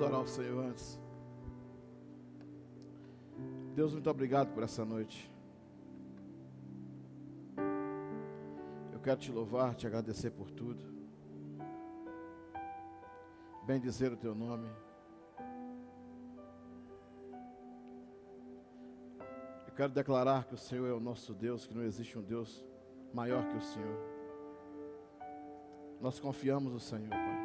Vamos orar ao Senhor antes. Deus, muito obrigado por essa noite. Eu quero te louvar, te agradecer por tudo. Bem dizer o teu nome. Eu quero declarar que o Senhor é o nosso Deus, que não existe um Deus maior que o Senhor. Nós confiamos no Senhor, Pai.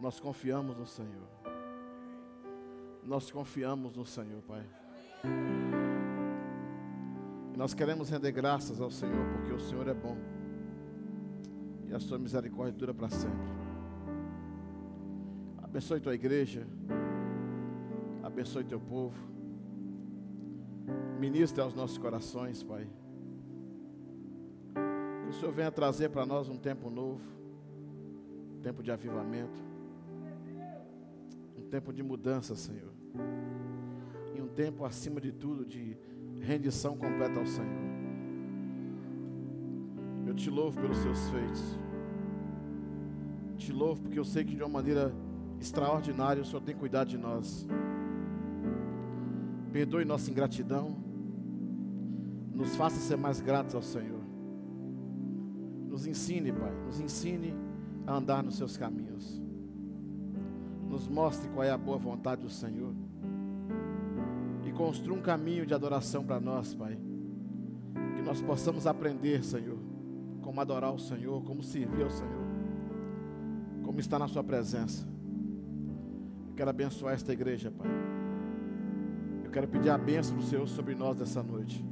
Nós confiamos no Senhor. Nós confiamos no Senhor, Pai. Nós queremos render graças ao Senhor, porque o Senhor é bom. E a sua misericórdia dura para sempre. Abençoe tua igreja. Abençoe teu povo. Ministre aos nossos corações, Pai. Que o Senhor venha trazer para nós um tempo novo, tempo de avivamento, tempo de mudança, Senhor. E um tempo, acima de tudo, de rendição completa ao Senhor. Eu te louvo pelos seus feitos. Te louvo porque eu sei que de uma maneira extraordinária o Senhor tem cuidado de nós. Perdoe nossa ingratidão. Nos faça ser mais gratos ao Senhor. Nos ensine, Pai, nos ensine a andar nos seus caminhos. Nos mostre qual é a boa vontade do Senhor. E construa um caminho de adoração para nós, Pai. Que nós possamos aprender, Senhor, como adorar o Senhor, como servir ao Senhor, como estar na Sua presença. Eu quero abençoar esta igreja, Pai. Eu quero pedir a bênção do Senhor sobre nós dessa noite.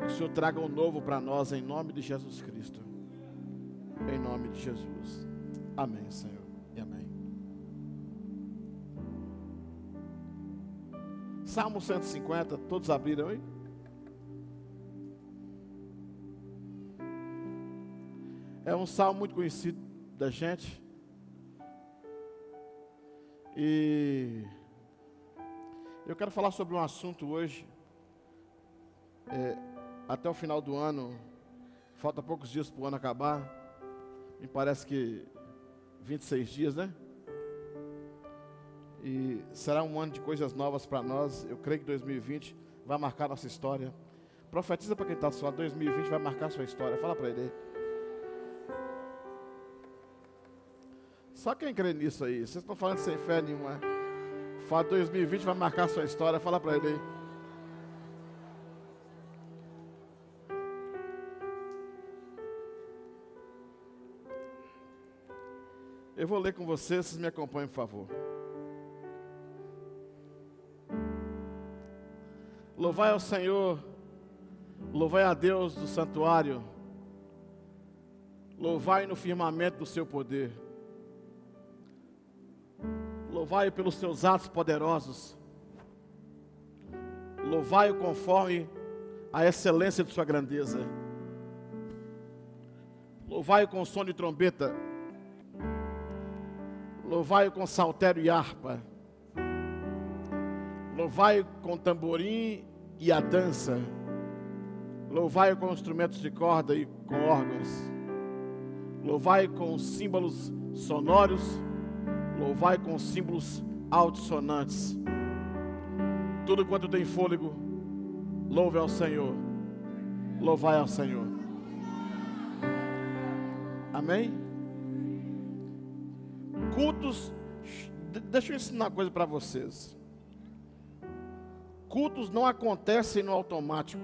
Que o Senhor traga um novo para nós em nome de Jesus Cristo. Em nome de Jesus. Amém, Senhor. Salmo 150, todos abriram aí? É um salmo muito conhecido da gente. E eu quero falar sobre um assunto hoje. É, até o final do ano, falta poucos dias para o ano acabar. Me parece que 26 dias, né? E será um ano de coisas novas para nós. Eu creio que 2020 vai marcar nossa história. Profetiza para quem está só, 2020 vai marcar sua história. Fala para ele. Só quem crê nisso aí. Vocês estão falando sem fé nenhuma. Fala 2020 vai marcar sua história. Fala para ele. Eu vou ler com vocês, vocês me acompanhem, por favor. Louvai ao Senhor, louvai a Deus do santuário, louvai no firmamento do seu poder, louvai pelos seus atos poderosos, louvai-o conforme a excelência de sua grandeza, louvai-o com som de trombeta, Louvai-o com saltério e harpa. Louvai-o com tamborim e a dança. Louvai-o com instrumentos de corda e com órgãos. Louvai com símbolos sonoros. Louvai com símbolos altissonantes. Tudo quanto tem fôlego, louve ao Senhor. Louvai ao Senhor. Amém? cultos. Deixa eu ensinar uma coisa para vocês. Cultos não acontecem no automático.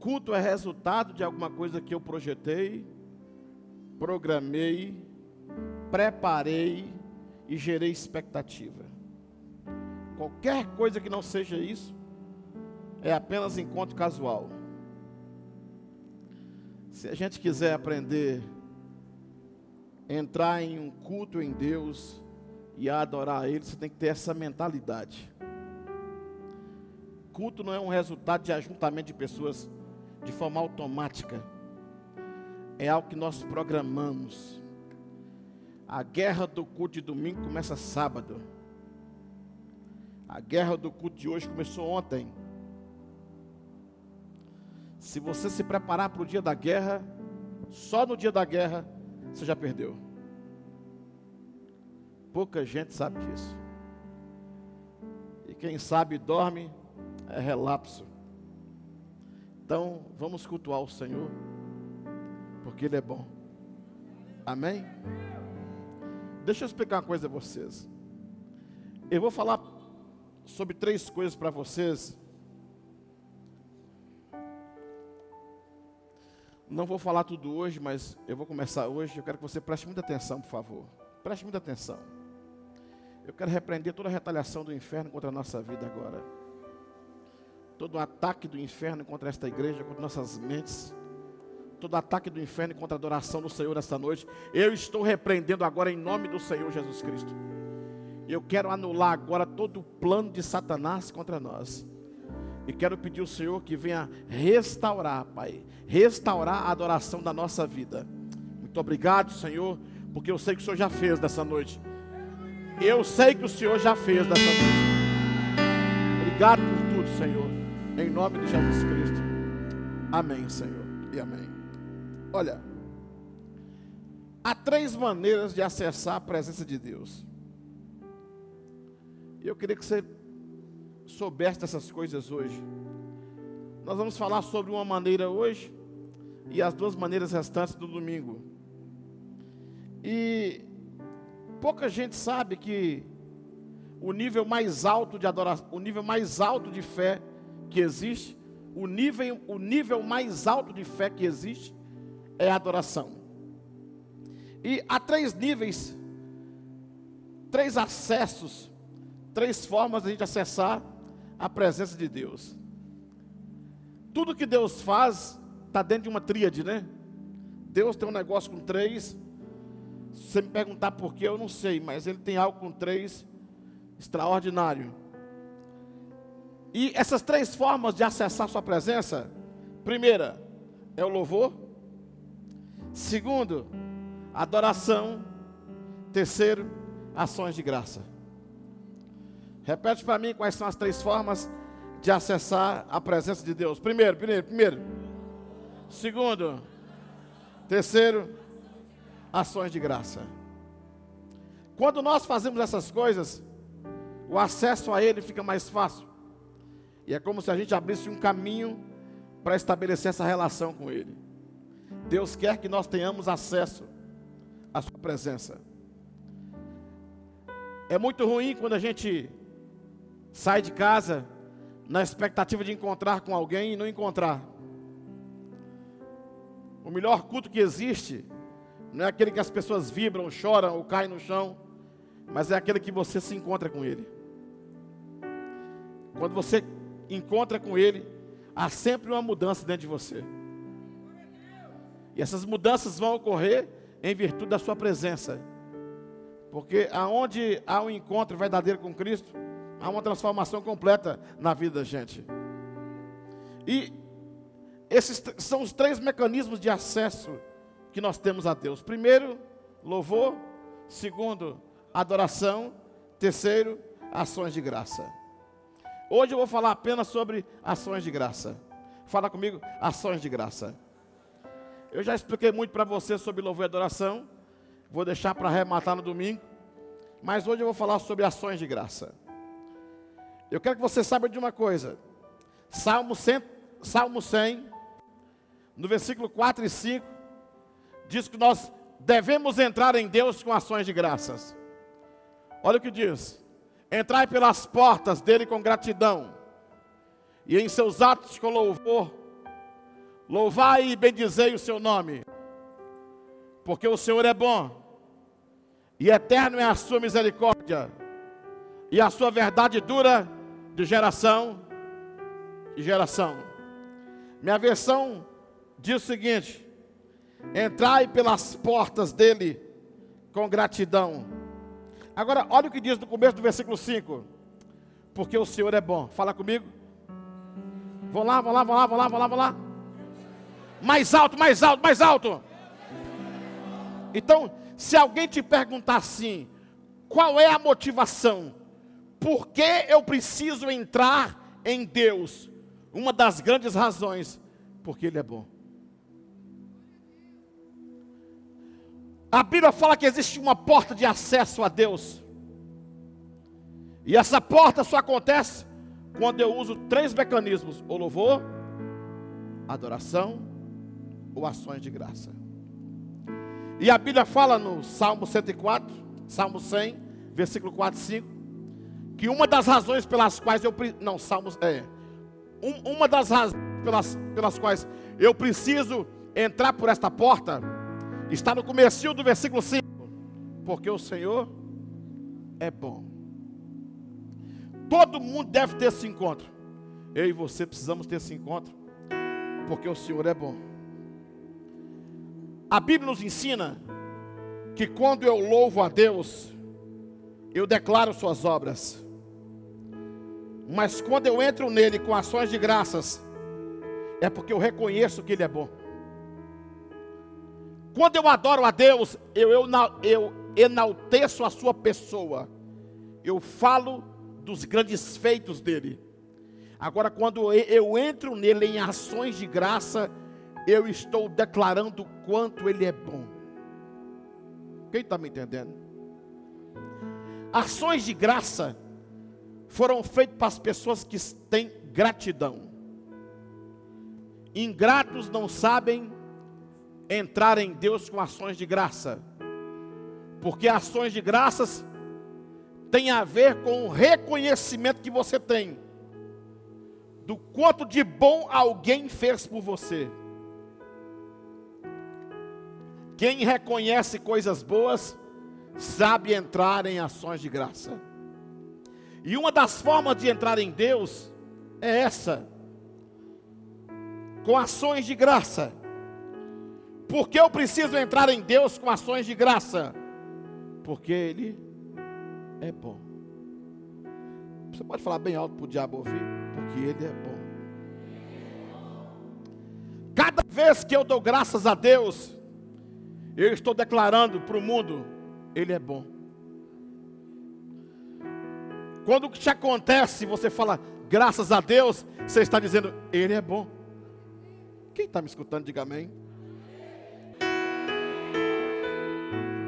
Culto é resultado de alguma coisa que eu projetei, programei, preparei e gerei expectativa. Qualquer coisa que não seja isso é apenas encontro casual. Se a gente quiser aprender entrar em um culto em Deus e adorar a Ele, você tem que ter essa mentalidade. Culto não é um resultado de ajuntamento de pessoas de forma automática. É algo que nós programamos. A guerra do culto de domingo começa sábado. A guerra do culto de hoje começou ontem. Se você se preparar para o dia da guerra, só no dia da guerra, você já perdeu. Pouca gente sabe disso. E quem sabe dorme é relapso. Então, vamos cultuar o Senhor, porque Ele é bom. Amém? Deixa eu explicar uma coisa a vocês. Eu vou falar sobre três coisas para vocês. Não vou falar tudo hoje, mas eu vou começar hoje. Eu quero que você preste muita atenção, por favor. Preste muita atenção. Eu quero repreender toda a retaliação do inferno contra a nossa vida agora. Todo ataque do inferno contra esta igreja, contra nossas mentes. Todo ataque do inferno contra a adoração do Senhor esta noite. Eu estou repreendendo agora em nome do Senhor Jesus Cristo. Eu quero anular agora todo o plano de Satanás contra nós. E quero pedir ao Senhor que venha restaurar, Pai, restaurar a adoração da nossa vida. Muito obrigado, Senhor, porque eu sei que o Senhor já fez dessa noite. Eu sei que o Senhor já fez dessa noite. Obrigado por tudo, Senhor. Em nome de Jesus Cristo. Amém, Senhor. E amém. Olha, há três maneiras de acessar a presença de Deus. E eu queria que você soubesse dessas coisas hoje. Nós vamos falar sobre uma maneira hoje e as duas maneiras restantes do domingo. E pouca gente sabe que o nível mais alto de adoração, o nível mais alto de fé que existe, o nível, o nível mais alto de fé que existe é a adoração. E há três níveis, três acessos três formas de a gente acessar a presença de Deus. Tudo que Deus faz está dentro de uma tríade, né? Deus tem um negócio com três. Se você me perguntar por que, eu não sei, mas Ele tem algo com três extraordinário. E essas três formas de acessar Sua presença: primeira é o louvor, segundo, adoração, terceiro, ações de graça. Repete para mim quais são as três formas de acessar a presença de Deus. Primeiro, primeiro, primeiro. Segundo. Terceiro, ações de graça. Quando nós fazemos essas coisas, o acesso a Ele fica mais fácil. E é como se a gente abrisse um caminho para estabelecer essa relação com Ele. Deus quer que nós tenhamos acesso à Sua presença. É muito ruim quando a gente sai de casa na expectativa de encontrar com alguém e não encontrar. O melhor culto que existe não é aquele que as pessoas vibram, choram ou caem no chão, mas é aquele que você se encontra com Ele. Quando você encontra com Ele, há sempre uma mudança dentro de você. E essas mudanças vão ocorrer em virtude da sua presença. Porque aonde há um encontro verdadeiro com Cristo, Há uma transformação completa na vida da gente. E esses são os três mecanismos de acesso que nós temos a Deus. Primeiro, louvor. Segundo, adoração. Terceiro, ações de graça. Hoje eu vou falar apenas sobre ações de graça. Fala comigo, ações de graça. Eu já expliquei muito para você sobre louvor e adoração. Vou deixar para arrematar no domingo. Mas hoje eu vou falar sobre ações de graça. Eu quero que você saiba de uma coisa. Salmo 100, Salmo 100 no versículo 4 e 5, diz que nós devemos entrar em Deus com ações de graças. Olha o que diz: entrai pelas portas dele com gratidão, e em seus atos com louvor, louvai e bendizei o seu nome, porque o Senhor é bom, e eterno é a sua misericórdia, e a sua verdade dura de geração em geração. Minha versão diz o seguinte: entrai pelas portas dele com gratidão. Agora, olha o que diz no começo do versículo 5. Porque o Senhor é bom. Fala comigo. Vão lá, vão lá, vão lá, vão lá, vão lá, vão lá. Mais alto, mais alto, mais alto. Então, se alguém te perguntar assim, qual é a motivação por que eu preciso entrar em Deus? Uma das grandes razões, porque Ele é bom. A Bíblia fala que existe uma porta de acesso a Deus. E essa porta só acontece quando eu uso três mecanismos: o louvor, adoração ou ações de graça. E a Bíblia fala no Salmo 104, Salmo 100, versículo 4 e 5, que uma das razões pelas quais eu não, Salmos é um, uma das razões pelas, pelas quais eu preciso entrar por esta porta está no começo do versículo 5, porque o Senhor é bom. Todo mundo deve ter esse encontro. Eu e você precisamos ter esse encontro, porque o Senhor é bom. A Bíblia nos ensina que quando eu louvo a Deus, eu declaro suas obras. Mas quando eu entro nele com ações de graças, é porque eu reconheço que ele é bom. Quando eu adoro a Deus, eu, eu, eu enalteço a sua pessoa. Eu falo dos grandes feitos dele. Agora, quando eu entro nele em ações de graça, eu estou declarando quanto Ele é bom. Quem está me entendendo? Ações de graça foram feitas para as pessoas que têm gratidão. Ingratos não sabem entrar em Deus com ações de graça, porque ações de graças têm a ver com o reconhecimento que você tem do quanto de bom alguém fez por você. Quem reconhece coisas boas, sabe entrar em ações de graça. E uma das formas de entrar em Deus é essa, com ações de graça. Por que eu preciso entrar em Deus com ações de graça? Porque Ele é bom. Você pode falar bem alto para o diabo ouvir? Porque Ele é bom. Cada vez que eu dou graças a Deus, eu estou declarando para o mundo: Ele é bom. Quando o que te acontece, você fala, graças a Deus, você está dizendo, Ele é bom. Quem está me escutando, diga amém.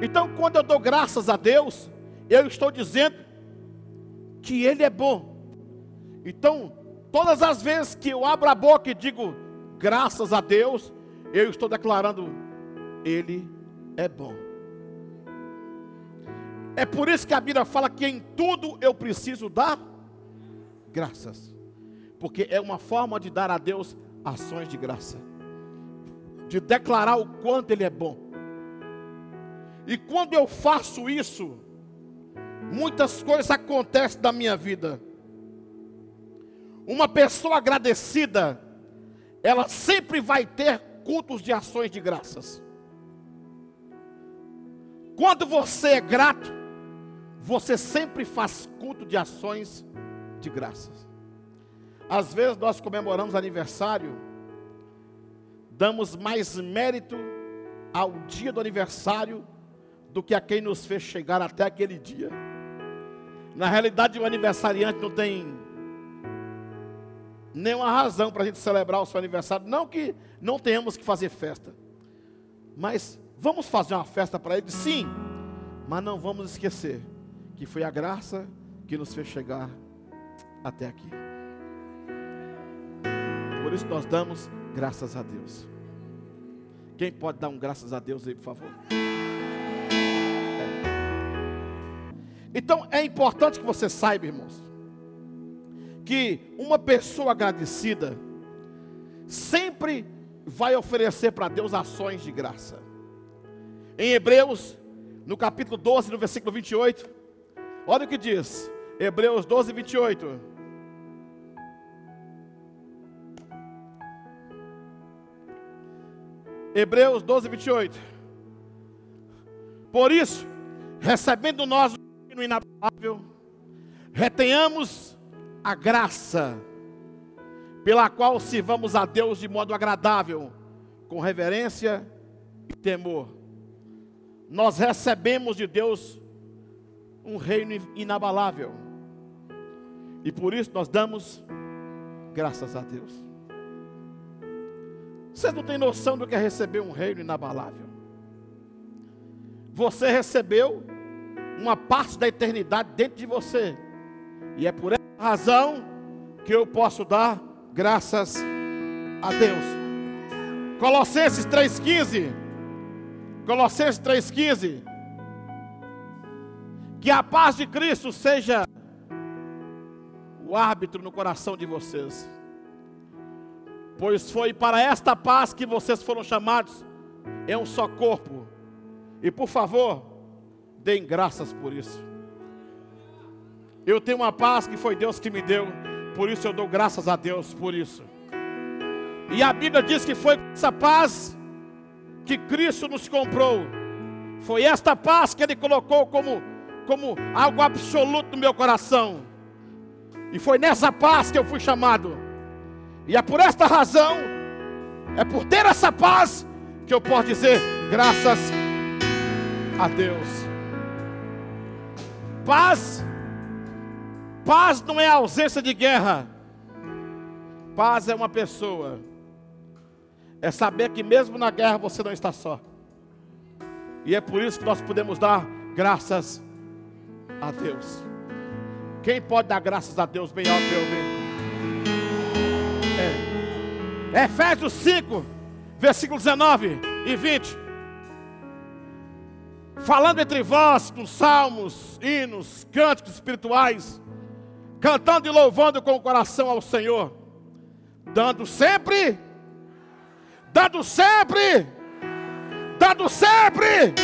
Então, quando eu dou graças a Deus, eu estou dizendo que Ele é bom. Então, todas as vezes que eu abro a boca e digo graças a Deus, eu estou declarando Ele é bom. É por isso que a Bíblia fala que em tudo eu preciso dar graças. Porque é uma forma de dar a Deus ações de graça. De declarar o quanto Ele é bom. E quando eu faço isso, muitas coisas acontecem na minha vida. Uma pessoa agradecida, ela sempre vai ter cultos de ações de graças. Quando você é grato, você sempre faz culto de ações de graças. Às vezes nós comemoramos aniversário, damos mais mérito ao dia do aniversário do que a quem nos fez chegar até aquele dia. Na realidade, o aniversariante não tem nenhuma razão para a gente celebrar o seu aniversário. Não que não tenhamos que fazer festa, mas Vamos fazer uma festa para ele? Sim, mas não vamos esquecer que foi a graça que nos fez chegar até aqui. Por isso nós damos graças a Deus. Quem pode dar um graças a Deus aí, por favor? Então é importante que você saiba, irmãos, que uma pessoa agradecida sempre vai oferecer para Deus ações de graça. Em Hebreus, no capítulo 12, no versículo 28, olha o que diz. Hebreus 12, 28. Hebreus 12, 28. Por isso, recebendo nós o inabalável, retenhamos a graça pela qual sirvamos a Deus de modo agradável, com reverência e temor nós recebemos de Deus um reino inabalável. E por isso nós damos graças a Deus. Vocês não têm noção do que é receber um reino inabalável. você recebeu uma parte da eternidade dentro de você. E é por essa razão que eu posso dar graças a Deus. Colossenses 3,15. Colossenses 3,15. Que a paz de Cristo seja o árbitro no coração de vocês. Pois foi para esta paz que vocês foram chamados é um só corpo. E por favor, deem graças por isso. Eu tenho uma paz que foi Deus que me deu, por isso eu dou graças a Deus por isso. E a Bíblia diz que foi essa paz que Cristo nos comprou. Foi esta paz que Ele colocou como, como algo absoluto no meu coração. E foi nessa paz que eu fui chamado. E é por esta razão, é por ter essa paz, que eu posso dizer graças a Deus. Paz, paz não é ausência de guerra. Paz é uma pessoa. É saber que mesmo na guerra você não está só. E é por isso que nós podemos dar graças a Deus. Quem pode dar graças a Deus bem alto eu ver? É. Efésios 5, versículo 19 e 20. Falando entre vós com salmos, hinos, cânticos espirituais, cantando e louvando com o coração ao Senhor, dando sempre, dando sempre, dando sempre,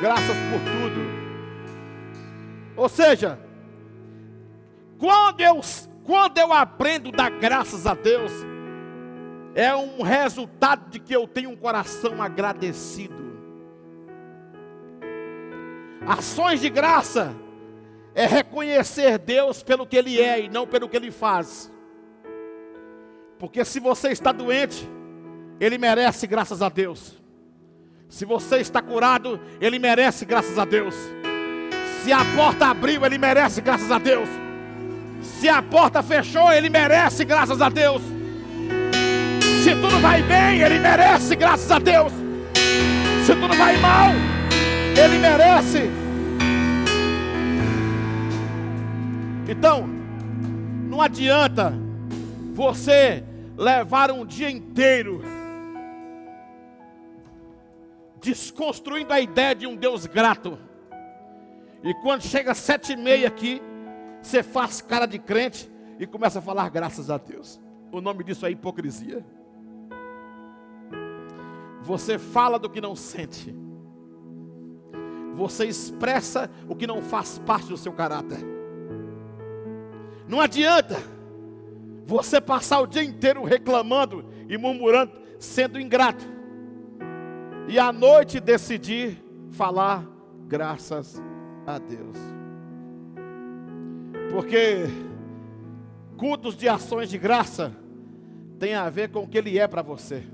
graças por tudo. Ou seja, quando eu, quando eu aprendo a dar graças a Deus, é um resultado de que eu tenho um coração agradecido. Ações de graça é reconhecer Deus pelo que Ele é e não pelo que Ele faz. Porque se você está doente, Ele merece graças a Deus. Se você está curado, Ele merece graças a Deus. Se a porta abriu, Ele merece graças a Deus. Se a porta fechou, Ele merece graças a Deus. Se tudo vai bem, Ele merece, graças a Deus. Se tudo vai mal, Ele merece. Então, não adianta você levar um dia inteiro desconstruindo a ideia de um Deus grato. E quando chega sete e meia aqui, você faz cara de crente e começa a falar graças a Deus. O nome disso é hipocrisia. Você fala do que não sente. Você expressa o que não faz parte do seu caráter. Não adianta você passar o dia inteiro reclamando e murmurando, sendo ingrato. E à noite decidir falar graças a Deus. Porque cultos de ações de graça tem a ver com o que ele é para você.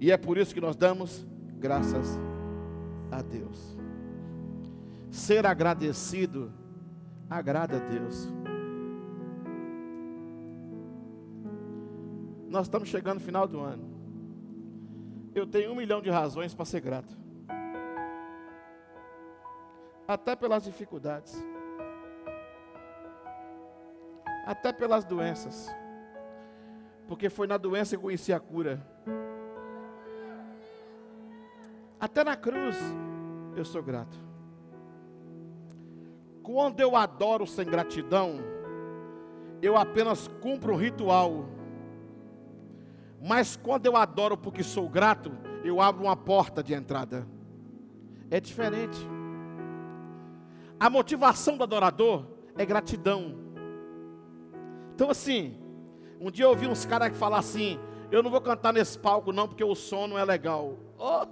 E é por isso que nós damos graças a Deus. Ser agradecido agrada a Deus. Nós estamos chegando no final do ano. Eu tenho um milhão de razões para ser grato. Até pelas dificuldades. Até pelas doenças. Porque foi na doença que eu conheci a cura. Até na cruz eu sou grato. Quando eu adoro sem gratidão, eu apenas cumpro um ritual. Mas quando eu adoro porque sou grato, eu abro uma porta de entrada. É diferente. A motivação do adorador é gratidão. Então assim, um dia eu ouvi uns caras que falar assim: eu não vou cantar nesse palco não, porque o som não é legal. Oh,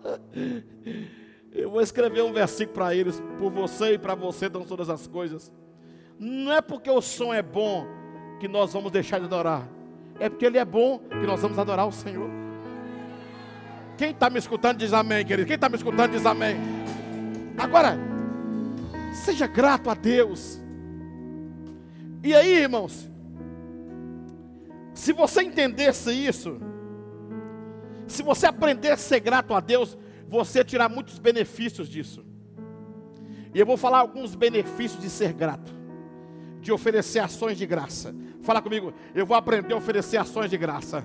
eu vou escrever um versículo para eles, por você e para você dão todas as coisas. Não é porque o som é bom que nós vamos deixar de adorar. É porque ele é bom que nós vamos adorar o Senhor. Quem está me escutando diz amém, querido. Quem está me escutando diz amém. Agora, seja grato a Deus. E aí, irmãos, se você entendesse isso, se você aprender a ser grato a Deus, você tirar muitos benefícios disso. E eu vou falar alguns benefícios de ser grato, de oferecer ações de graça. Fala comigo, eu vou aprender a oferecer ações de graça.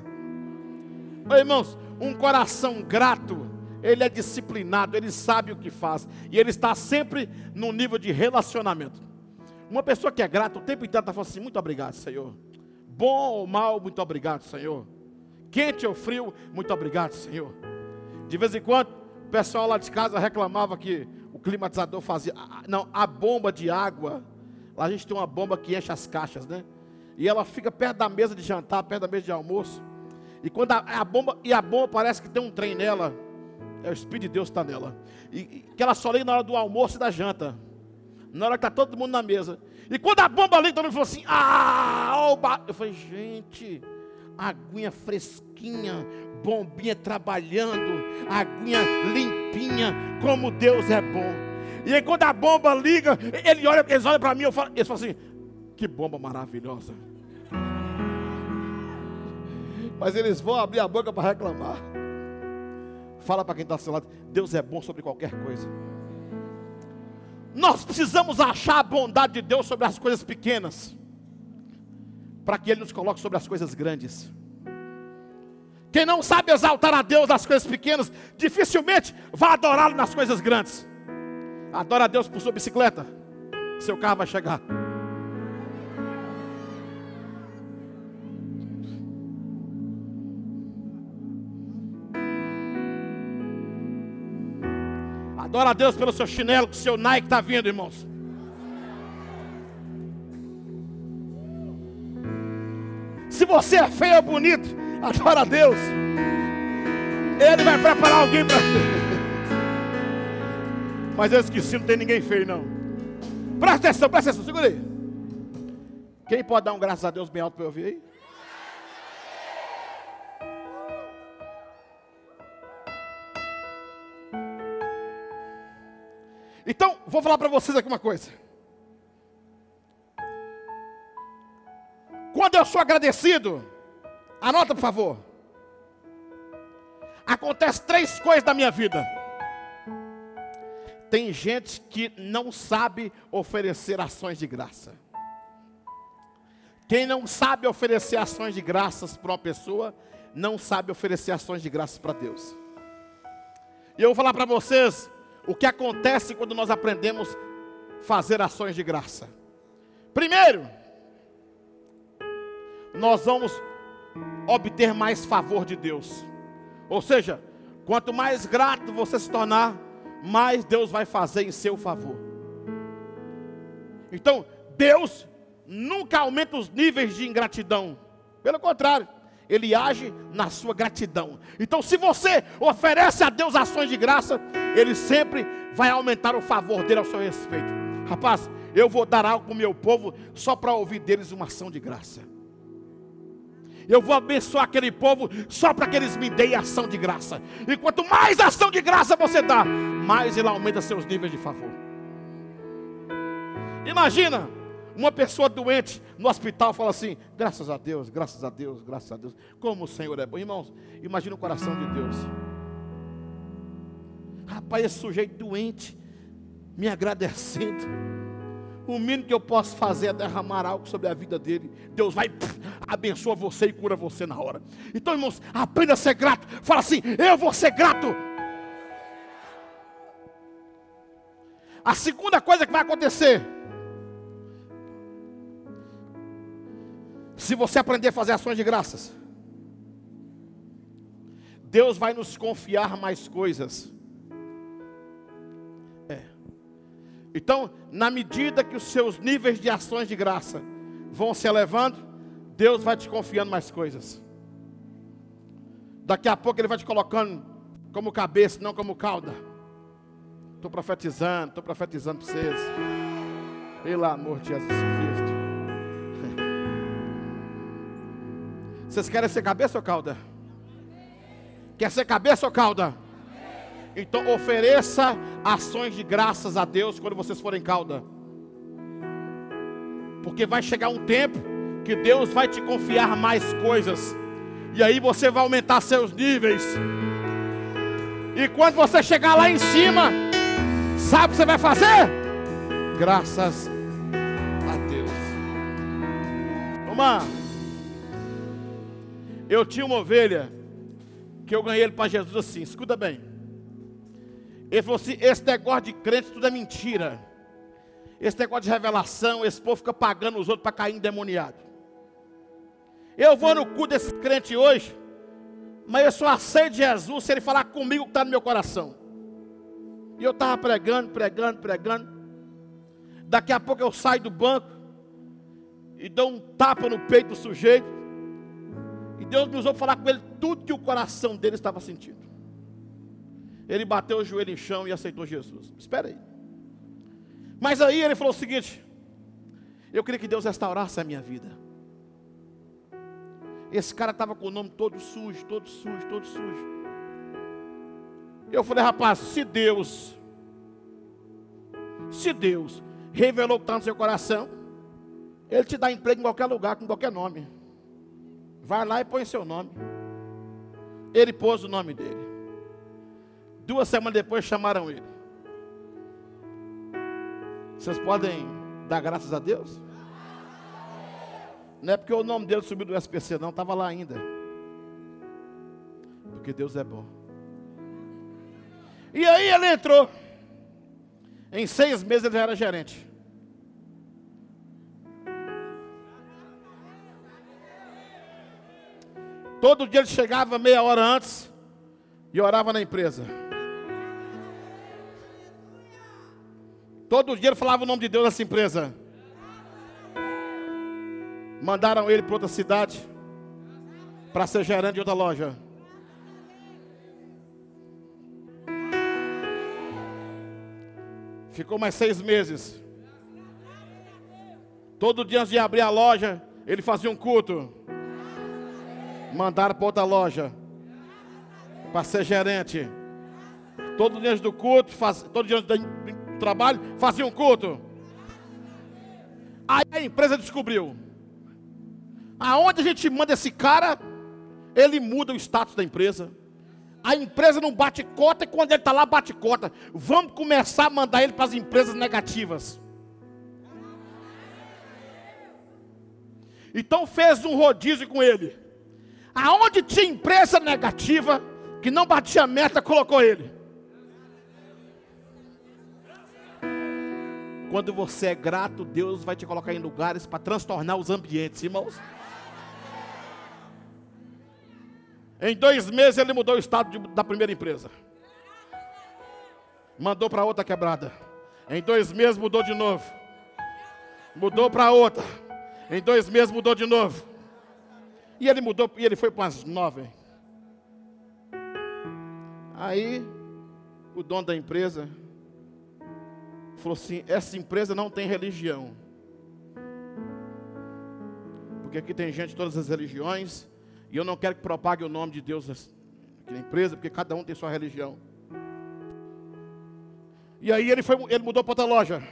Oi, irmãos, um coração grato, ele é disciplinado, ele sabe o que faz, e ele está sempre no nível de relacionamento. Uma pessoa que é grata o tempo inteiro está falando assim: muito obrigado, Senhor. Bom ou mal, muito obrigado, Senhor. Quente ou frio, muito obrigado, Senhor. De vez em quando, o pessoal lá de casa reclamava que o climatizador fazia. Não, a bomba de água. Lá a gente tem uma bomba que enche as caixas, né? E ela fica perto da mesa de jantar, perto da mesa de almoço. E quando a, a bomba, e a bomba parece que tem um trem nela. É o Espírito de Deus está nela. E, e, que ela só liga na hora do almoço e da janta. Na hora que está todo mundo na mesa. E quando a bomba liga, todo mundo falou assim: Ah, oba. eu falei, gente, aguinha fresquinha, bombinha trabalhando, aguinha limpinha, como Deus é bom. E aí quando a bomba liga, ele olha, eles olham para mim, eu falo, eles falam assim: Que bomba maravilhosa. Mas eles vão abrir a boca para reclamar. Fala para quem está ao seu lado: Deus é bom sobre qualquer coisa. Nós precisamos achar a bondade de Deus sobre as coisas pequenas, para que Ele nos coloque sobre as coisas grandes. Quem não sabe exaltar a Deus nas coisas pequenas, dificilmente vai adorá-lo nas coisas grandes. Adora a Deus por sua bicicleta, seu carro vai chegar. Adora a Deus pelo seu chinelo, que seu Nike está vindo, irmãos. Se você é feio ou bonito, adora a Deus. Ele vai preparar alguém para. Mas eu esqueci, não tem ninguém feio, não. Presta atenção, presta atenção, segura aí. Quem pode dar um graças a Deus bem alto para eu ouvir aí? Então, vou falar para vocês aqui uma coisa. Quando eu sou agradecido, anota por favor. Acontece três coisas na minha vida. Tem gente que não sabe oferecer ações de graça. Quem não sabe oferecer ações de graças para uma pessoa, não sabe oferecer ações de graças para Deus. E eu vou falar para vocês o que acontece quando nós aprendemos fazer ações de graça. Primeiro, nós vamos obter mais favor de Deus. Ou seja, quanto mais grato você se tornar, mais Deus vai fazer em seu favor. Então, Deus nunca aumenta os níveis de ingratidão. Pelo contrário, ele age na sua gratidão. Então, se você oferece a Deus ações de graça, Ele sempre vai aumentar o favor dele ao seu respeito. Rapaz, eu vou dar algo para o meu povo só para ouvir deles uma ação de graça. Eu vou abençoar aquele povo só para que eles me deem ação de graça. E quanto mais ação de graça você dá, mais ele aumenta seus níveis de favor. Imagina, uma pessoa doente no hospital fala assim: graças a Deus, graças a Deus, graças a Deus. Como o Senhor é bom. Irmãos, imagina o coração de Deus. Rapaz, esse sujeito doente, me agradecendo. O mínimo que eu posso fazer é derramar algo sobre a vida dele. Deus vai, pff, abençoa você e cura você na hora. Então, irmãos, aprenda a ser grato. Fala assim: eu vou ser grato. A segunda coisa que vai acontecer Se você aprender a fazer ações de graças, Deus vai nos confiar mais coisas. Então, na medida que os seus níveis de ações de graça vão se elevando, Deus vai te confiando mais coisas. Daqui a pouco Ele vai te colocando como cabeça, não como cauda. Estou profetizando, estou profetizando para vocês. Pelo amor de Jesus Cristo. Vocês querem ser cabeça ou cauda? Quer ser cabeça ou cauda? Então ofereça ações de graças a Deus quando vocês forem cauda. Porque vai chegar um tempo que Deus vai te confiar mais coisas. E aí você vai aumentar seus níveis. E quando você chegar lá em cima, sabe o que você vai fazer? Graças a Deus. Uma, eu tinha uma ovelha que eu ganhei ele para Jesus assim, escuta bem. Ele falou assim: esse negócio de crente tudo é mentira. Esse negócio de revelação, esse povo fica pagando os outros para cair endemoniado. Eu vou no cu desse crente hoje, mas eu só aceito Jesus se ele falar comigo que está no meu coração. E eu estava pregando, pregando, pregando. Daqui a pouco eu saio do banco e dou um tapa no peito do sujeito. E Deus me usou para falar com ele tudo que o coração dele estava sentindo. Ele bateu o joelho em chão e aceitou Jesus. Espera aí. Mas aí ele falou o seguinte: Eu queria que Deus restaurasse a minha vida. Esse cara estava com o nome todo sujo, todo sujo, todo sujo. Eu falei, rapaz, se Deus, se Deus revelou o que está no seu coração, Ele te dá emprego em qualquer lugar, com qualquer nome. Vai lá e põe seu nome. Ele pôs o nome dele. Duas semanas depois chamaram ele. Vocês podem dar graças a Deus? Não é porque o nome dele subiu do SPC, não, estava lá ainda. Porque Deus é bom. E aí ele entrou. Em seis meses ele já era gerente. Todo dia ele chegava meia hora antes e orava na empresa. Todo dia ele falava o nome de Deus nessa empresa. Mandaram ele para outra cidade para ser gerente de outra loja. Ficou mais seis meses. Todo dia antes de abrir a loja, ele fazia um culto. Mandaram para outra loja para ser gerente. Todo dia antes do culto, faz, todo dia antes trabalho, fazia um culto. Aí a empresa descobriu. Aonde a gente manda esse cara, ele muda o status da empresa. A empresa não bate cota e quando ele está lá, bate cota. Vamos começar a mandar ele para as empresas negativas. Então fez um rodízio com ele. Aonde tinha empresa negativa, que não batia meta, colocou ele. Quando você é grato, Deus vai te colocar em lugares para transtornar os ambientes, irmãos. Em dois meses ele mudou o estado de, da primeira empresa. Mandou para outra quebrada. Em dois meses mudou de novo. Mudou para outra. Em dois meses mudou de novo. E ele mudou, e ele foi para umas nove. Aí, o dono da empresa falou assim: essa empresa não tem religião. Porque aqui tem gente de todas as religiões. E eu não quero que propague o nome de Deus na empresa, porque cada um tem sua religião. E aí ele, foi, ele mudou para outra loja.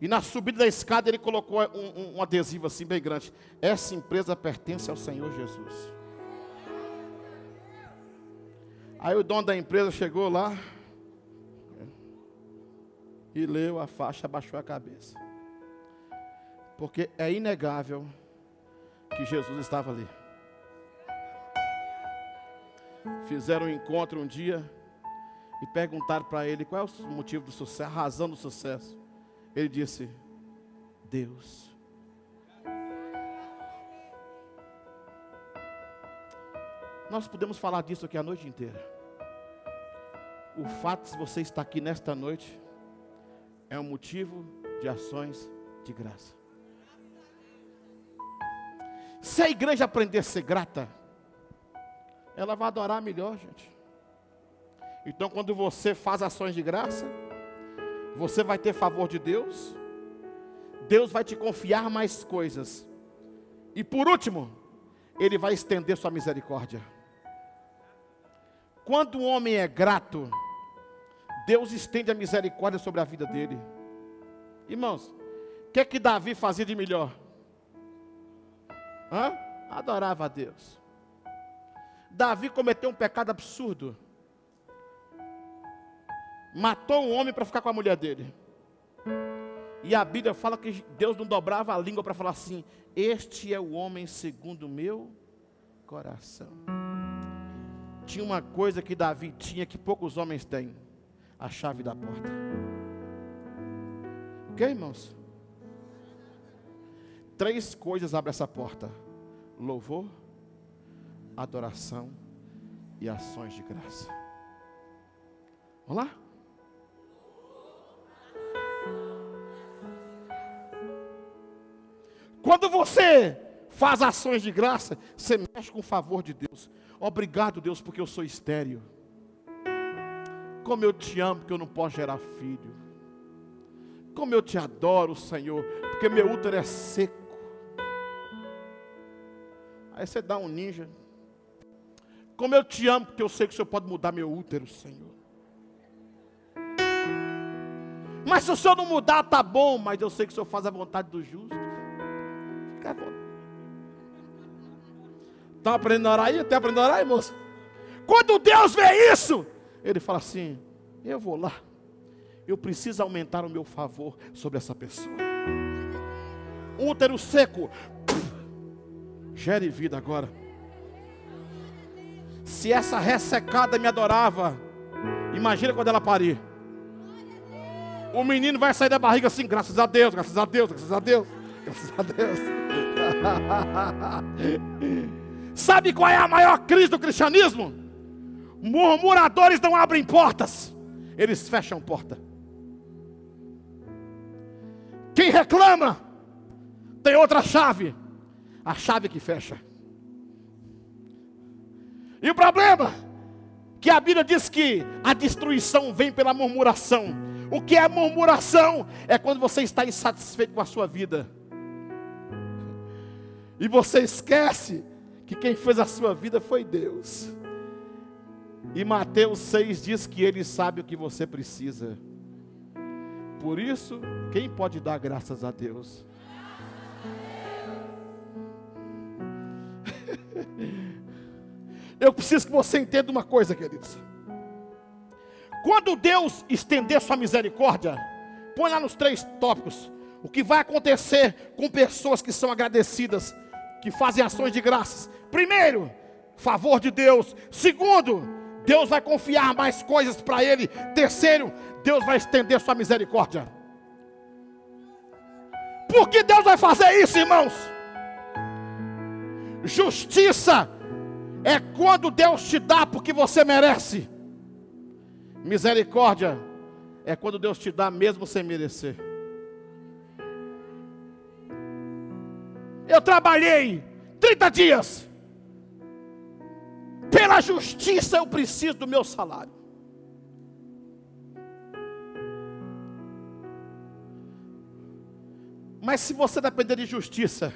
E na subida da escada ele colocou um, um, um adesivo assim bem grande. Essa empresa pertence ao Senhor Jesus. Aí o dono da empresa chegou lá e leu a faixa, abaixou a cabeça. Porque é inegável que Jesus estava ali. Fizeram um encontro um dia e perguntaram para ele qual é o motivo do sucesso, a razão do sucesso. Ele disse: Deus. Nós podemos falar disso aqui a noite inteira. O fato de você estar aqui nesta noite é um motivo de ações de graça. Se a igreja aprender a ser grata, ela vai adorar melhor, gente. Então, quando você faz ações de graça, você vai ter favor de Deus, Deus vai te confiar mais coisas, e por último, Ele vai estender sua misericórdia. Quando um homem é grato, Deus estende a misericórdia sobre a vida dele. Irmãos, o que é que Davi fazia de melhor? Hã? Adorava a Deus. Davi cometeu um pecado absurdo. matou um homem para ficar com a mulher dele. E a Bíblia fala que Deus não dobrava a língua para falar assim: Este é o homem segundo o meu coração. Tinha uma coisa que Davi tinha que poucos homens têm: a chave da porta. Ok, irmãos? Três coisas abrem essa porta: louvor, adoração e ações de graça. Vamos lá? Quando você faz ações de graça, você mexe com o favor de Deus. Obrigado, Deus, porque eu sou estéreo. Como eu te amo, porque eu não posso gerar filho. Como eu te adoro, Senhor, porque meu útero é seco. Aí você dá um ninja. Como eu te amo, porque eu sei que o Senhor pode mudar meu útero, Senhor. Mas se o Senhor não mudar, tá bom, mas eu sei que o Senhor faz a vontade do justo. Está aprendendo a orar aí? Está aprendendo a orar moço? Quando Deus vê isso, Ele fala assim: Eu vou lá. Eu preciso aumentar o meu favor sobre essa pessoa. Útero seco. Gere vida agora. Se essa ressecada me adorava, imagina quando ela parir. O menino vai sair da barriga assim, graças a Deus, graças a Deus, graças a Deus, graças a Deus. Sabe qual é a maior crise do cristianismo? Murmuradores não abrem portas, eles fecham porta. Quem reclama tem outra chave, a chave que fecha. E o problema que a Bíblia diz que a destruição vem pela murmuração. O que é murmuração? É quando você está insatisfeito com a sua vida. E você esquece que quem fez a sua vida foi Deus. E Mateus 6 diz que Ele sabe o que você precisa. Por isso, quem pode dar graças a Deus? Eu preciso que você entenda uma coisa, queridos. Quando Deus estender sua misericórdia, põe lá nos três tópicos. O que vai acontecer com pessoas que são agradecidas que fazem ações de graças. Primeiro, favor de Deus. Segundo, Deus vai confiar mais coisas para ele. Terceiro, Deus vai estender sua misericórdia. Por que Deus vai fazer isso, irmãos? Justiça é quando Deus te dá porque você merece. Misericórdia é quando Deus te dá mesmo sem merecer. Eu trabalhei 30 dias. Pela justiça eu preciso do meu salário. Mas se você depender de justiça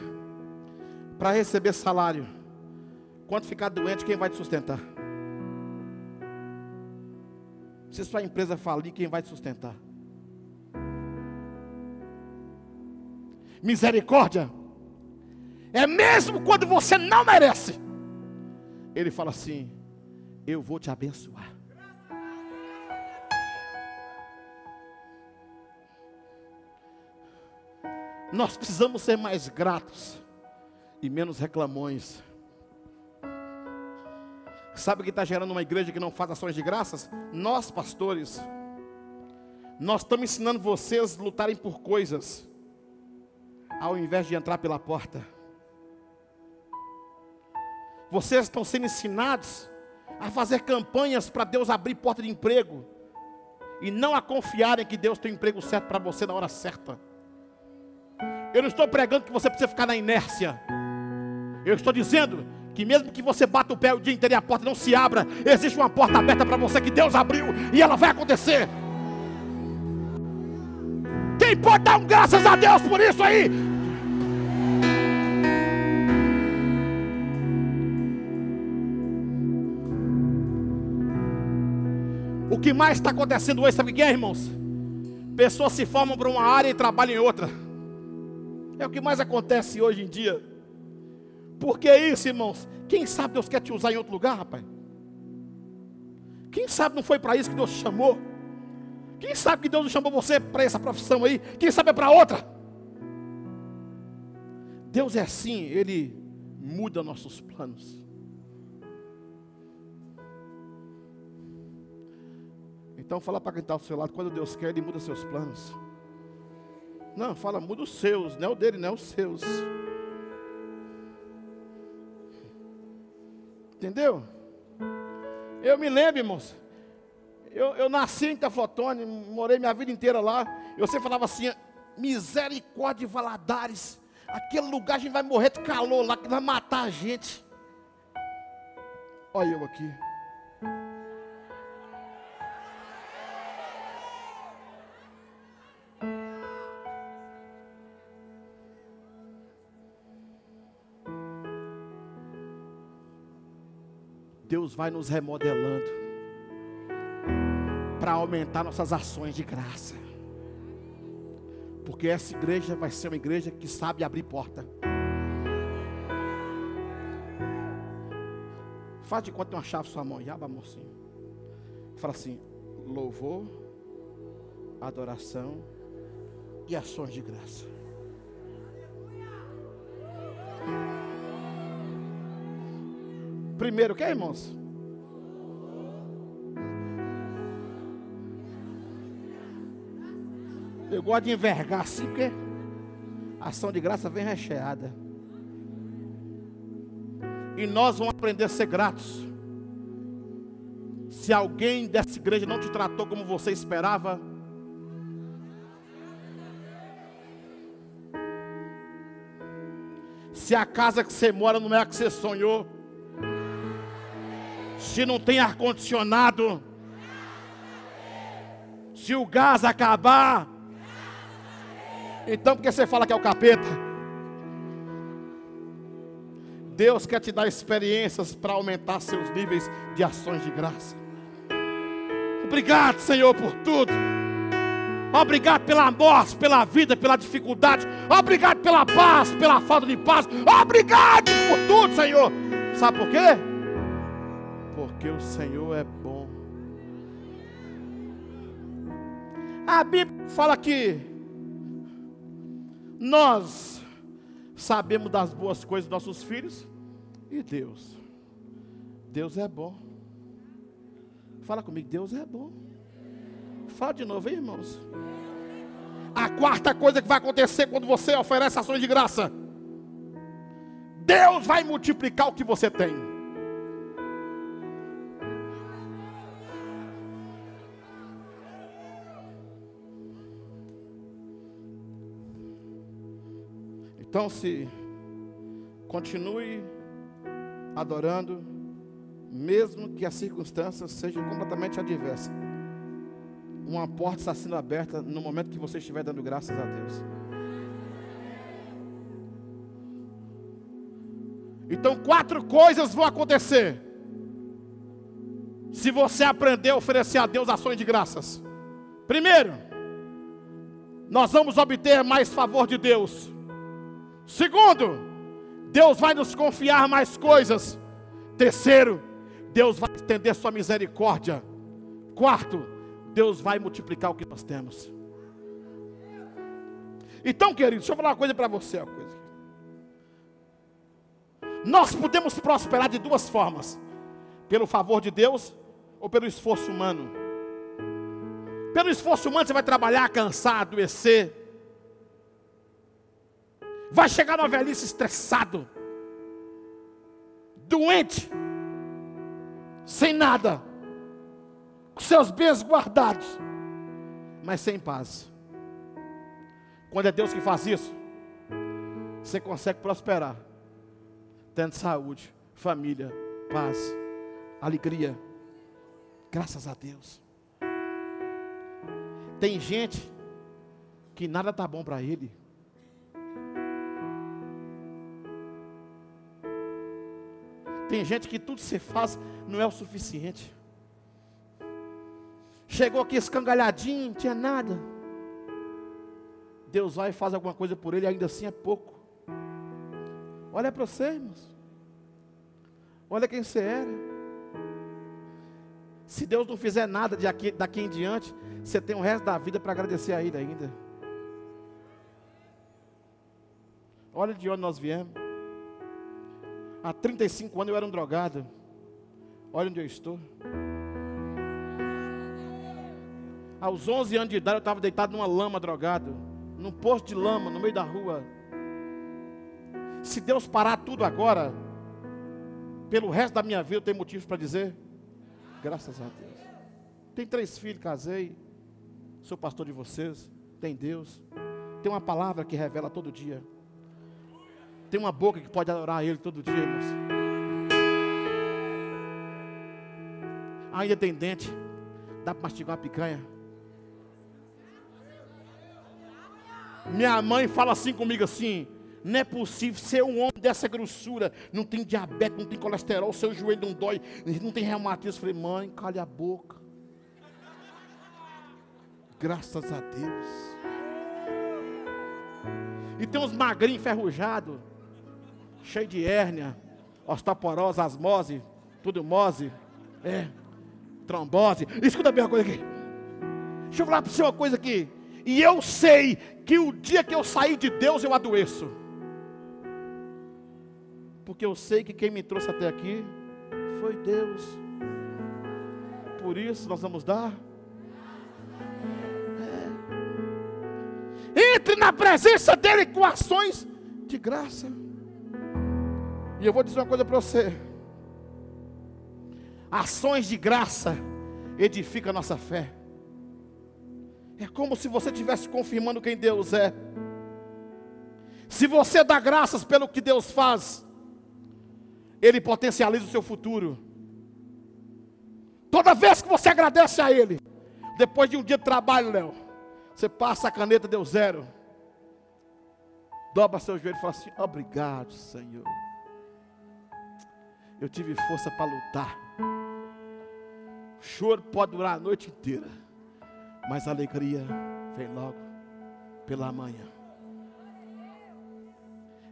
para receber salário, quando ficar doente, quem vai te sustentar? Se sua empresa falir, quem vai te sustentar? Misericórdia é mesmo quando você não merece. Ele fala assim: Eu vou te abençoar. Nós precisamos ser mais gratos e menos reclamões. Sabe o que está gerando uma igreja que não faz ações de graças? Nós, pastores, nós estamos ensinando vocês a lutarem por coisas, ao invés de entrar pela porta. Vocês estão sendo ensinados a fazer campanhas para Deus abrir porta de emprego e não a confiarem que Deus tem o emprego certo para você na hora certa. Eu não estou pregando que você precisa ficar na inércia. Eu estou dizendo que mesmo que você bata o pé o dia inteiro e a porta não se abra, existe uma porta aberta para você que Deus abriu e ela vai acontecer. Quem pode dar um graças a Deus por isso aí? O que mais está acontecendo hoje, sabe o que é, irmãos? Pessoas se formam para uma área e trabalham em outra. É o que mais acontece hoje em dia. Por que isso, irmãos? Quem sabe Deus quer te usar em outro lugar, rapaz? Quem sabe não foi para isso que Deus te chamou? Quem sabe que Deus não chamou você para essa profissão aí? Quem sabe é para outra? Deus é assim, Ele muda nossos planos. Então fala para quem está ao seu lado, quando Deus quer, Ele muda seus planos. Não, fala, muda os seus, não é o dele, não é os seus. Entendeu? Eu me lembro, irmãos. Eu, eu nasci em Taflotone, morei minha vida inteira lá. Eu sempre falava assim: misericórdia de Valadares. Aquele lugar a gente vai morrer de calor lá, que vai matar a gente. Olha eu aqui. Deus vai nos remodelando para aumentar nossas ações de graça. Porque essa igreja vai ser uma igreja que sabe abrir porta. Faz de conta uma chave sua mão, abra mocinho. Fala assim: louvor, adoração e ações de graça. Primeiro, o que, irmãos? Eu gosto de envergar assim, porque ação de graça vem recheada. E nós vamos aprender a ser gratos. Se alguém dessa igreja não te tratou como você esperava, se a casa que você mora não é a que você sonhou, se não tem ar-condicionado, se o gás acabar, então porque você fala que é o capeta? Deus quer te dar experiências para aumentar seus níveis de ações de graça. Obrigado, Senhor, por tudo. Obrigado pela morte, pela vida, pela dificuldade. Obrigado pela paz, pela falta de paz. Obrigado por tudo, Senhor. Sabe por quê? Porque o Senhor é bom. A Bíblia fala que nós sabemos das boas coisas dos nossos filhos e Deus. Deus é bom. Fala comigo, Deus é bom. Fala de novo, hein, irmãos. A quarta coisa que vai acontecer quando você oferece ações de graça. Deus vai multiplicar o que você tem. Então, se continue adorando, mesmo que as circunstâncias sejam completamente adversas. Uma porta está sendo aberta no momento que você estiver dando graças a Deus. Então, quatro coisas vão acontecer. Se você aprender a oferecer a Deus ações de graças. Primeiro, nós vamos obter mais favor de Deus. Segundo, Deus vai nos confiar mais coisas. Terceiro, Deus vai estender sua misericórdia. Quarto, Deus vai multiplicar o que nós temos. Então, querido, deixa eu falar uma coisa para você. Coisa. Nós podemos prosperar de duas formas: pelo favor de Deus ou pelo esforço humano. Pelo esforço humano, você vai trabalhar, cansar, adoecer vai chegar na velhice estressado, doente, sem nada, com seus bens guardados, mas sem paz. Quando é Deus que faz isso, você consegue prosperar, tendo saúde, família, paz, alegria. Graças a Deus. Tem gente que nada está bom para ele. Tem gente que tudo se faz não é o suficiente. Chegou aqui escangalhadinho, não tinha nada. Deus vai e faz alguma coisa por ele, ainda assim é pouco. Olha para você, irmãos. Olha quem você era. Se Deus não fizer nada daqui, daqui em diante, você tem o resto da vida para agradecer a Ele ainda. Olha de onde nós viemos. Há 35 anos eu era um drogado. Olha onde eu estou. Aos 11 anos de idade eu estava deitado numa lama drogado, num posto de lama no meio da rua. Se Deus parar tudo agora, pelo resto da minha vida eu tenho motivos para dizer, graças a Deus. Tem três filhos, casei, sou pastor de vocês, tem Deus, tem uma palavra que revela todo dia, tem uma boca que pode adorar Ele todo dia, irmãos. Ainda tem dente, dá para mastigar uma picanha. Minha mãe fala assim comigo assim: não é possível ser um homem dessa grossura. Não tem diabetes, não tem colesterol, seu joelho não dói, não tem reumatismo. Eu falei, mãe, calha a boca. Graças a Deus. E tem uns magrinhos enferrujados, cheio de hérnia, osteoporose, asmose, tudo mose, é, trombose. Escuta bem uma coisa aqui. Deixa eu falar para você uma coisa aqui. E eu sei que o dia que eu sair de Deus eu adoeço. Porque eu sei que quem me trouxe até aqui foi Deus. Por isso nós vamos dar. É. Entre na presença dele com ações de graça. E eu vou dizer uma coisa para você. Ações de graça edificam a nossa fé. É como se você estivesse confirmando quem Deus é. Se você dá graças pelo que Deus faz, Ele potencializa o seu futuro. Toda vez que você agradece a Ele, depois de um dia de trabalho, Léo, você passa a caneta, deu zero. Dobra seu joelho e fala assim: Obrigado, Senhor. Eu tive força para lutar. O choro pode durar a noite inteira mas a alegria vem logo pela manhã.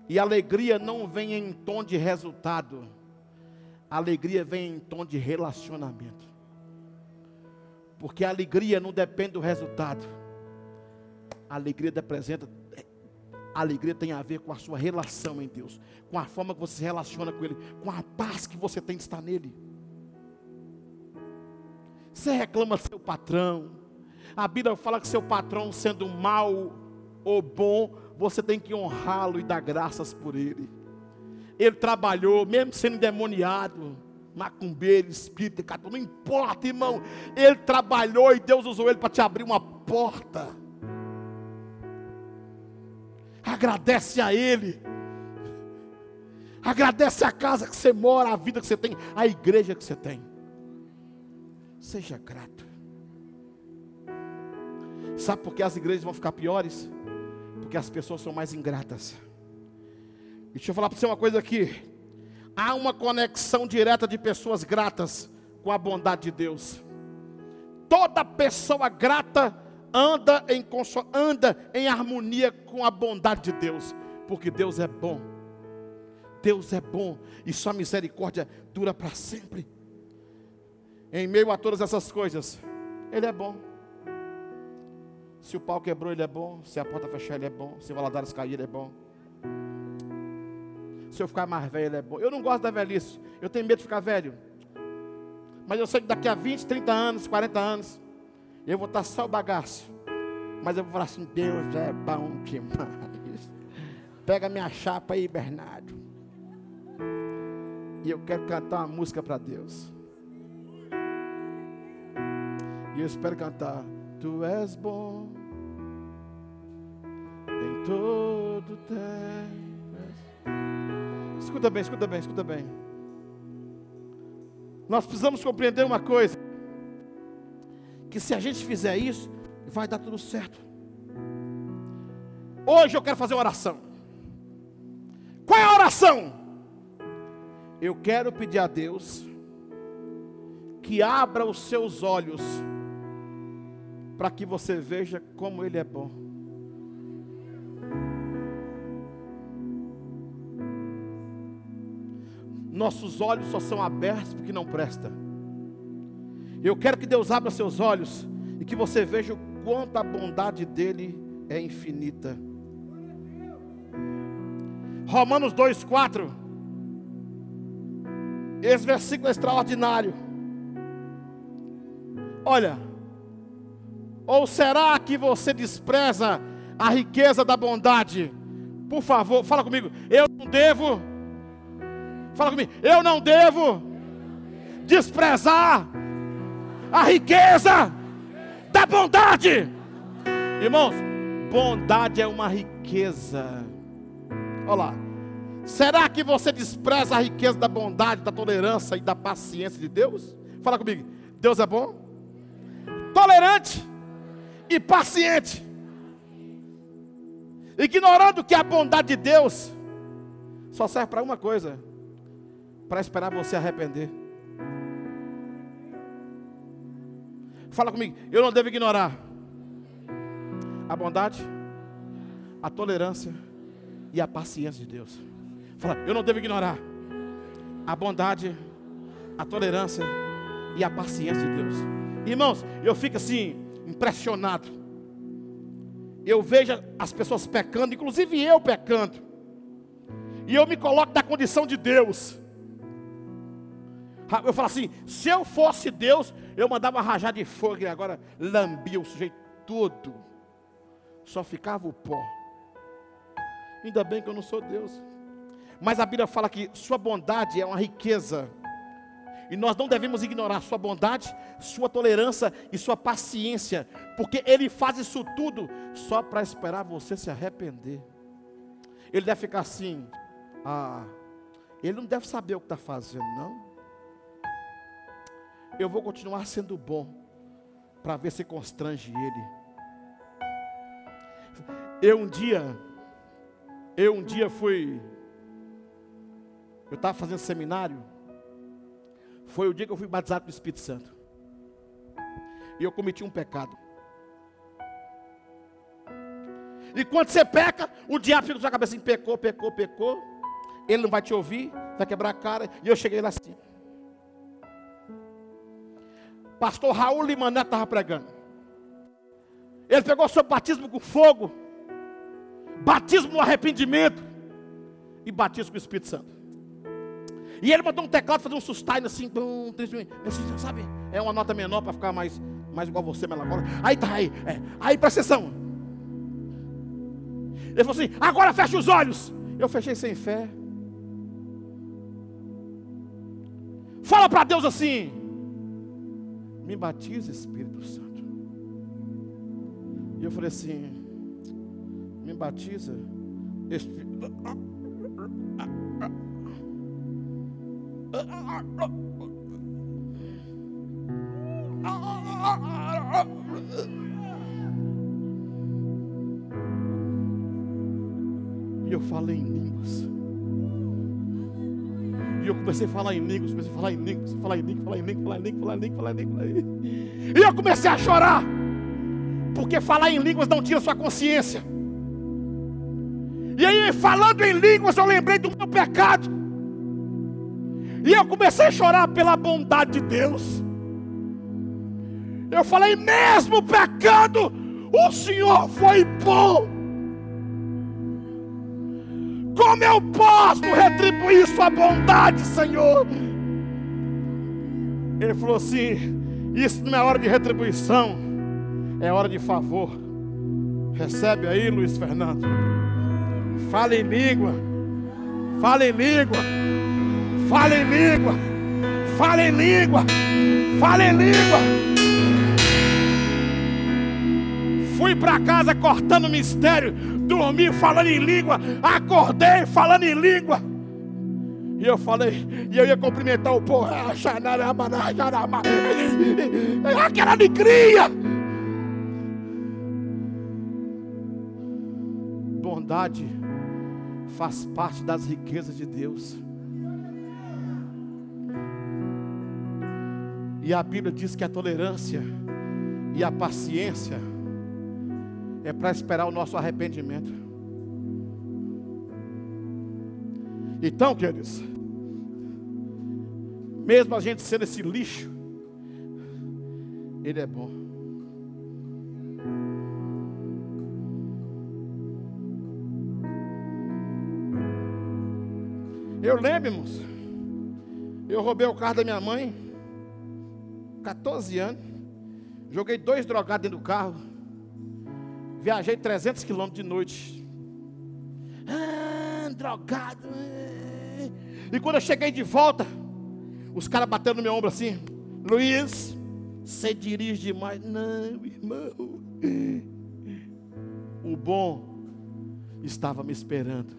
E a alegria não vem em tom de resultado, a alegria vem em tom de relacionamento. Porque a alegria não depende do resultado, a alegria representa, a alegria tem a ver com a sua relação em Deus, com a forma que você se relaciona com Ele, com a paz que você tem de estar nele. Você reclama seu patrão, a Bíblia fala que seu patrão, sendo mal ou bom, você tem que honrá-lo e dar graças por ele. Ele trabalhou, mesmo sendo endemoniado, macumbeiro, espírito, não importa, irmão. Ele trabalhou e Deus usou ele para te abrir uma porta. Agradece a Ele. Agradece a casa que você mora, a vida que você tem, a igreja que você tem. Seja grato. Sabe por que as igrejas vão ficar piores? Porque as pessoas são mais ingratas. Deixa eu falar para você uma coisa aqui. Há uma conexão direta de pessoas gratas com a bondade de Deus. Toda pessoa grata anda em, anda em harmonia com a bondade de Deus, porque Deus é bom. Deus é bom e sua misericórdia dura para sempre. Em meio a todas essas coisas, Ele é bom. Se o pau quebrou, ele é bom. Se a porta fechar, ele é bom. Se o Valadares cair, ele é bom. Se eu ficar mais velho, ele é bom. Eu não gosto da velhice. Eu tenho medo de ficar velho. Mas eu sei que daqui a 20, 30 anos, 40 anos, eu vou estar só o bagaço. Mas eu vou falar assim: Deus é bom demais. Pega minha chapa aí, Bernardo. E eu quero cantar uma música para Deus. E eu espero cantar. Tu és bom em todo tempo. Escuta bem, escuta bem, escuta bem. Nós precisamos compreender uma coisa: que se a gente fizer isso, vai dar tudo certo. Hoje eu quero fazer uma oração. Qual é a oração? Eu quero pedir a Deus que abra os seus olhos para que você veja como Ele é bom. Nossos olhos só são abertos porque não presta. Eu quero que Deus abra seus olhos e que você veja o quanto a bondade dele é infinita. Romanos 2,4. Esse versículo é extraordinário. Olha, ou será que você despreza a riqueza da bondade? Por favor, fala comigo. Eu não devo. Fala comigo. Eu não devo desprezar a riqueza da bondade. Irmãos, bondade é uma riqueza. Olha lá. Será que você despreza a riqueza da bondade, da tolerância e da paciência de Deus? Fala comigo. Deus é bom, tolerante e paciente. Ignorando que a bondade de Deus só serve para uma coisa: para esperar você arrepender. Fala comigo, eu não devo ignorar a bondade, a tolerância e a paciência de Deus. Fala, eu não devo ignorar a bondade, a tolerância e a paciência de Deus. Irmãos, eu fico assim, impressionado. Eu vejo as pessoas pecando, inclusive eu pecando. E eu me coloco na condição de Deus. Eu falo assim: se eu fosse Deus, eu mandava rajar de fogo e agora lambia o sujeito todo. Só ficava o pó. Ainda bem que eu não sou Deus. Mas a Bíblia fala que sua bondade é uma riqueza. E nós não devemos ignorar sua bondade, sua tolerância e sua paciência, porque ele faz isso tudo só para esperar você se arrepender. Ele deve ficar assim, ah, ele não deve saber o que está fazendo, não eu vou continuar sendo bom, para ver se constrange ele. Eu um dia, eu um dia fui, eu estava fazendo seminário, foi o dia que eu fui batizado com o Espírito Santo. E eu cometi um pecado. E quando você peca, o diabo fica na sua cabeça assim, pecou, pecou, pecou. Ele não vai te ouvir, vai quebrar a cara. E eu cheguei lá assim. Pastor Raul Limané estava pregando. Ele pegou seu batismo com fogo, batismo no arrependimento e batismo com o Espírito Santo. E ele mandou um teclado fazer um sustain assim, assim, sabe? É uma nota menor para ficar mais, mais igual você, melancólico. Aí tá aí, é, aí para a sessão. Ele falou assim: agora fecha os olhos. Eu fechei sem fé. Fala para Deus assim: me batiza, Espírito Santo. E eu falei assim: me batiza, Espírito. E eu falei comecei a falar em línguas, comecei a falar em línguas, falar em línguas, falar em línguas, falar em línguas, falar em línguas, falar em línguas, falar em línguas. E eu comecei a chorar. Porque falar em línguas não tira sua consciência. E aí, falando em línguas, eu lembrei do meu pecado. E eu comecei a chorar pela bondade de Deus. Eu falei, mesmo pecando, o Senhor foi bom. Como eu posso retribuir Sua bondade, Senhor? Ele falou assim: Isso não é hora de retribuição, é hora de favor. Recebe aí, Luiz Fernando. Fala em língua, fala em língua, fala em língua, fala em língua, fala em língua. Fui para casa cortando mistério dormi falando em língua, acordei falando em língua. E eu falei, e eu ia cumprimentar o povo, ah, aquela alegria. Bondade faz parte das riquezas de Deus. E a Bíblia diz que a tolerância e a paciência é para esperar o nosso arrependimento. Então, queridos, mesmo a gente sendo esse lixo, Ele é bom. Eu lembro, irmãos, eu roubei o carro da minha mãe, 14 anos, joguei dois drogados dentro do carro, Viajei 300 quilômetros de noite. Ah, drogado. E quando eu cheguei de volta, os caras batendo no meu ombro assim: Luiz, você dirige demais. Não, irmão. O bom estava me esperando.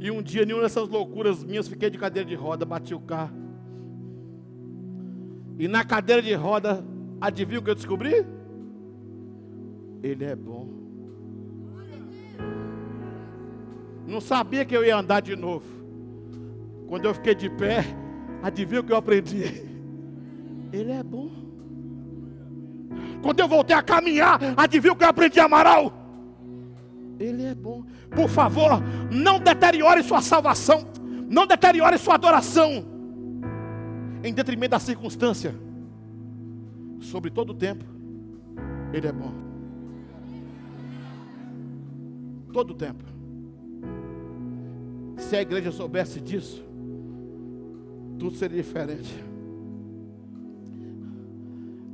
E um dia, nenhuma dessas loucuras minhas, fiquei de cadeira de roda, bati o carro. E na cadeira de roda, adivinha o que eu descobri? Ele é bom. Não sabia que eu ia andar de novo. Quando eu fiquei de pé, adivinha o que eu aprendi? Ele é bom. Quando eu voltei a caminhar, adivinha o que eu aprendi, Amaral? Ele é bom. Por favor, não deteriore sua salvação. Não deteriore sua adoração. Em detrimento da circunstância. Sobre todo o tempo. Ele é bom. Todo o tempo. Se a igreja soubesse disso, tudo seria diferente.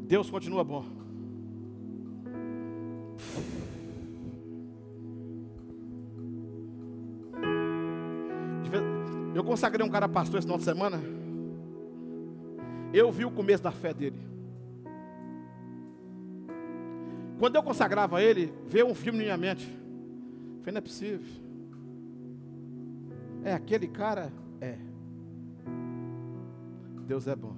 Deus continua bom. Eu consagrei um cara pastor esse final de semana. Eu vi o começo da fé dele. Quando eu consagrava ele, veio um filme na minha mente. falei, não é possível. É aquele cara? É. Deus é bom.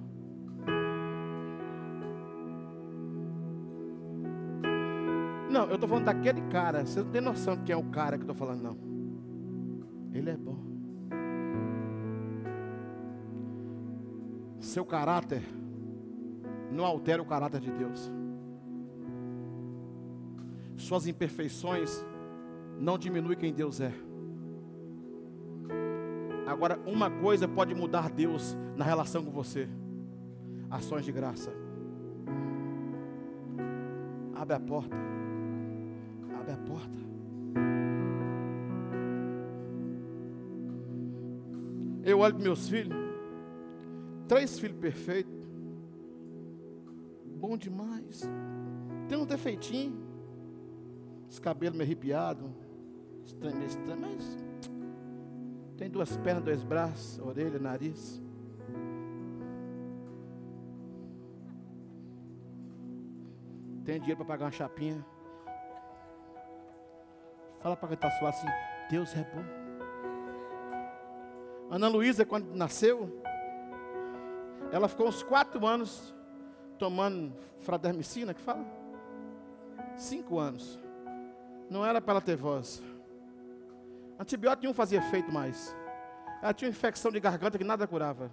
Não, eu estou falando daquele cara. Você não tem noção de quem é o cara que eu estou falando, não. Ele é bom. Seu caráter não altera o caráter de Deus. Suas imperfeições não diminuem quem Deus é. Agora, uma coisa pode mudar Deus na relação com você: ações de graça. Abre a porta. Abre a porta. Eu olho para meus filhos, três filhos perfeitos, bom demais. Tem um defeitinho, os cabelos meio arrepiados, estranho, estranho, mas tem duas pernas, dois braços, orelha, nariz. Tem dinheiro para pagar uma chapinha. Fala para quem está suave assim: Deus é bom. Ana Luísa, quando nasceu, ela ficou uns quatro anos tomando fradermicina, que fala? Cinco anos. Não era para ela ter voz. Antibiótico não fazia efeito mais. Ela tinha infecção de garganta que nada curava.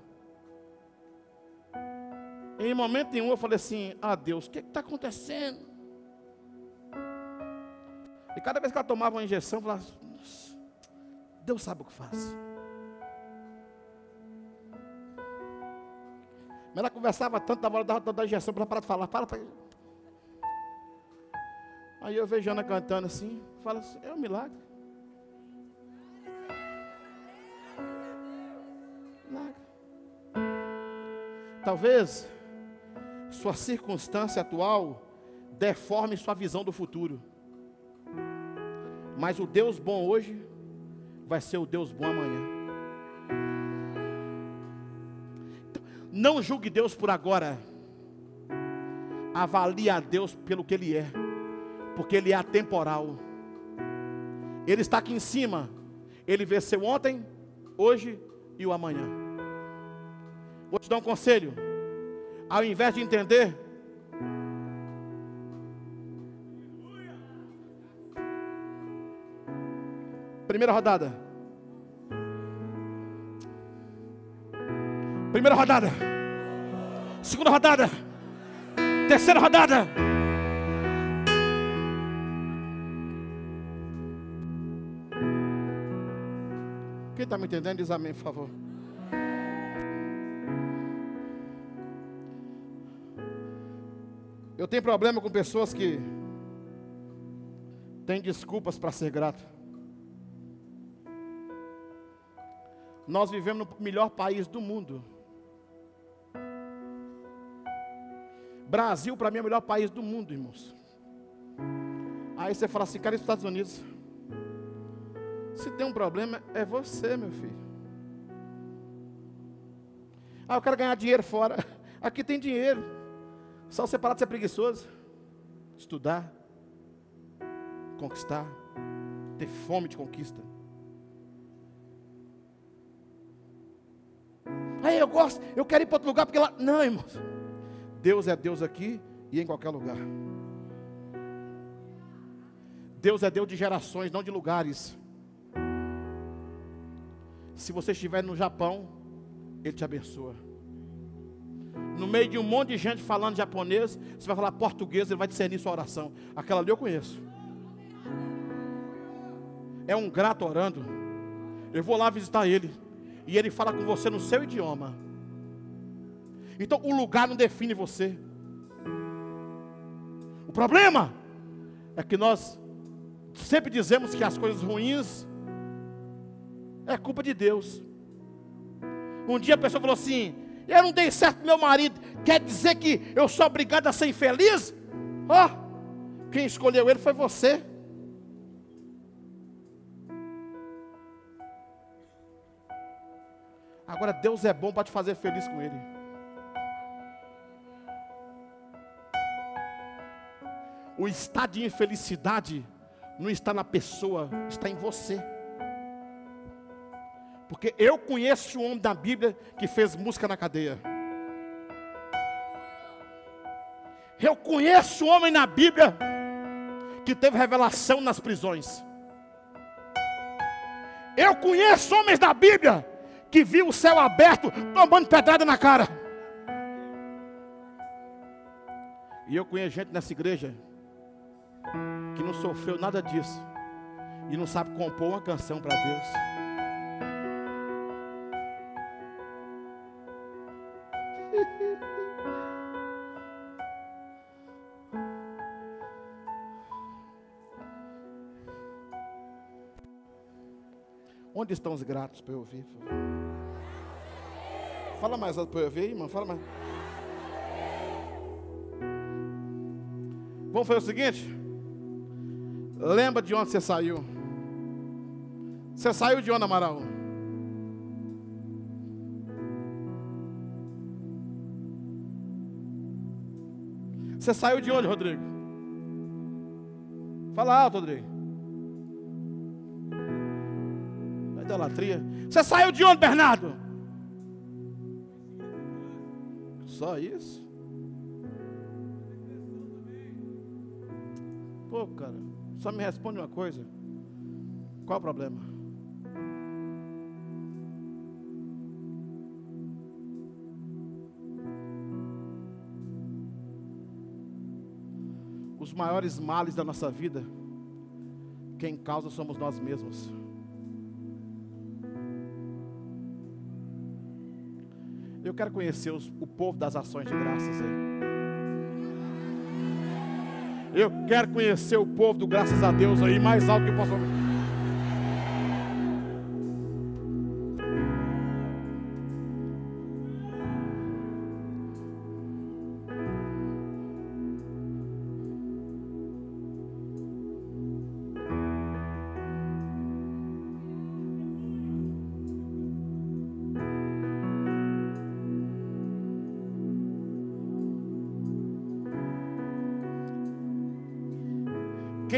Em momento nenhum eu falei assim: Ah, Deus, o que está acontecendo? E cada vez que ela tomava uma injeção, eu falava: Deus sabe o que faz. Mas ela conversava tanto, dava hora da, da injeção para parar de falar. Para, para. Aí eu vejo Ana cantando assim, fala assim, é um milagre. Milagre. Talvez sua circunstância atual deforme sua visão do futuro. Mas o Deus bom hoje vai ser o Deus bom amanhã. Não julgue Deus por agora. Avalie a Deus pelo que Ele é. Porque Ele é atemporal. Ele está aqui em cima. Ele venceu ontem, hoje e o amanhã. Vou te dar um conselho. Ao invés de entender, Primeira rodada. Primeira rodada. Segunda rodada. Terceira rodada. Quem está me entendendo, diz amém, por favor. Eu tenho problema com pessoas que tem desculpas para ser grato. Nós vivemos no melhor país do mundo. Brasil, para mim, é o melhor país do mundo, irmãos. Aí você fala assim, cara, os Estados Unidos. Se tem um problema, é você, meu filho. Ah, eu quero ganhar dinheiro fora. Aqui tem dinheiro. Só você parar de ser preguiçoso. Estudar. Conquistar. Ter fome de conquista. Aí eu gosto, eu quero ir para outro lugar porque lá. Não, irmãos. Deus é Deus aqui e em qualquer lugar. Deus é Deus de gerações, não de lugares. Se você estiver no Japão, Ele te abençoa. No meio de um monte de gente falando japonês, você vai falar português, Ele vai discernir sua oração. Aquela ali eu conheço. É um grato orando. Eu vou lá visitar Ele. E Ele fala com você no seu idioma. Então o lugar não define você. O problema é que nós sempre dizemos que as coisas ruins é culpa de Deus. Um dia a pessoa falou assim: Eu não dei certo meu marido, quer dizer que eu sou obrigado a ser infeliz? Ó, oh, quem escolheu ele foi você. Agora Deus é bom para te fazer feliz com Ele. O estado de infelicidade não está na pessoa, está em você. Porque eu conheço um homem da Bíblia que fez música na cadeia. Eu conheço um homem na Bíblia que teve revelação nas prisões. Eu conheço homens da Bíblia que viu o céu aberto tomando pedrada na cara. E eu conheço gente nessa igreja que não sofreu nada disso e não sabe compor uma canção para Deus. Onde estão os gratos para eu ouvir? Fala mais alto para eu ouvir, irmão. Fala mais. Vamos fazer o seguinte? Lembra de onde você saiu? Você saiu de onde, Amaral? Você saiu de onde, Rodrigo? Fala alto, Rodrigo. Da idolatria. Você saiu de onde, Bernardo? Só isso? Pô, cara. Só me responde uma coisa. Qual o problema? Os maiores males da nossa vida, quem causa somos nós mesmos. Eu quero conhecer os, o povo das ações de graças aí. Eu quero conhecer o povo do graças a Deus aí, mais alto que eu posso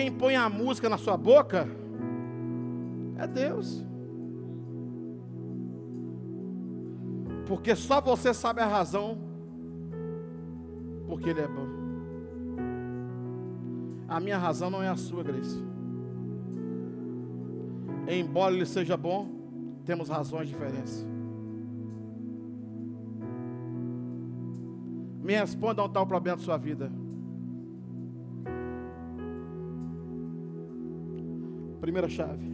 Quem põe a música na sua boca é Deus. Porque só você sabe a razão porque Ele é bom. A minha razão não é a sua, Grace. Embora Ele seja bom, temos razões diferentes. Me responda está o problema da sua vida. Primeira chave.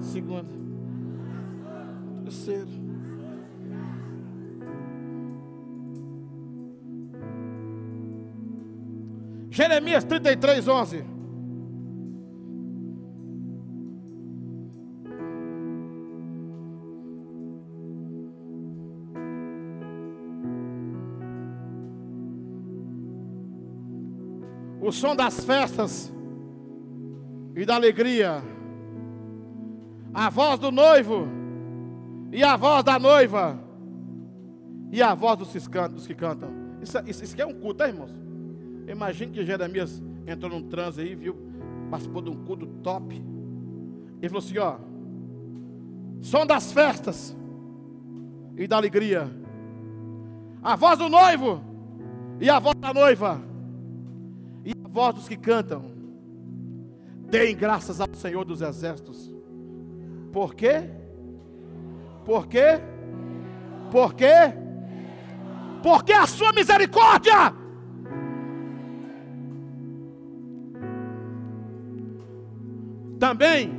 Segunda. Terceira. Jeremias 33, 11. O som das festas e da alegria, a voz do noivo e a voz da noiva e a voz dos que cantam. Dos que cantam. Isso, isso, isso aqui é um culto, tá, irmãos? Imagina que Jeremias entrou num transe aí, viu? Participou de um culto top. Ele falou assim: ó, som das festas e da alegria, a voz do noivo e a voz da noiva voz dos que cantam. Deem graças ao Senhor dos Exércitos. Por quê? Por quê? Por quê? Porque a sua misericórdia. Também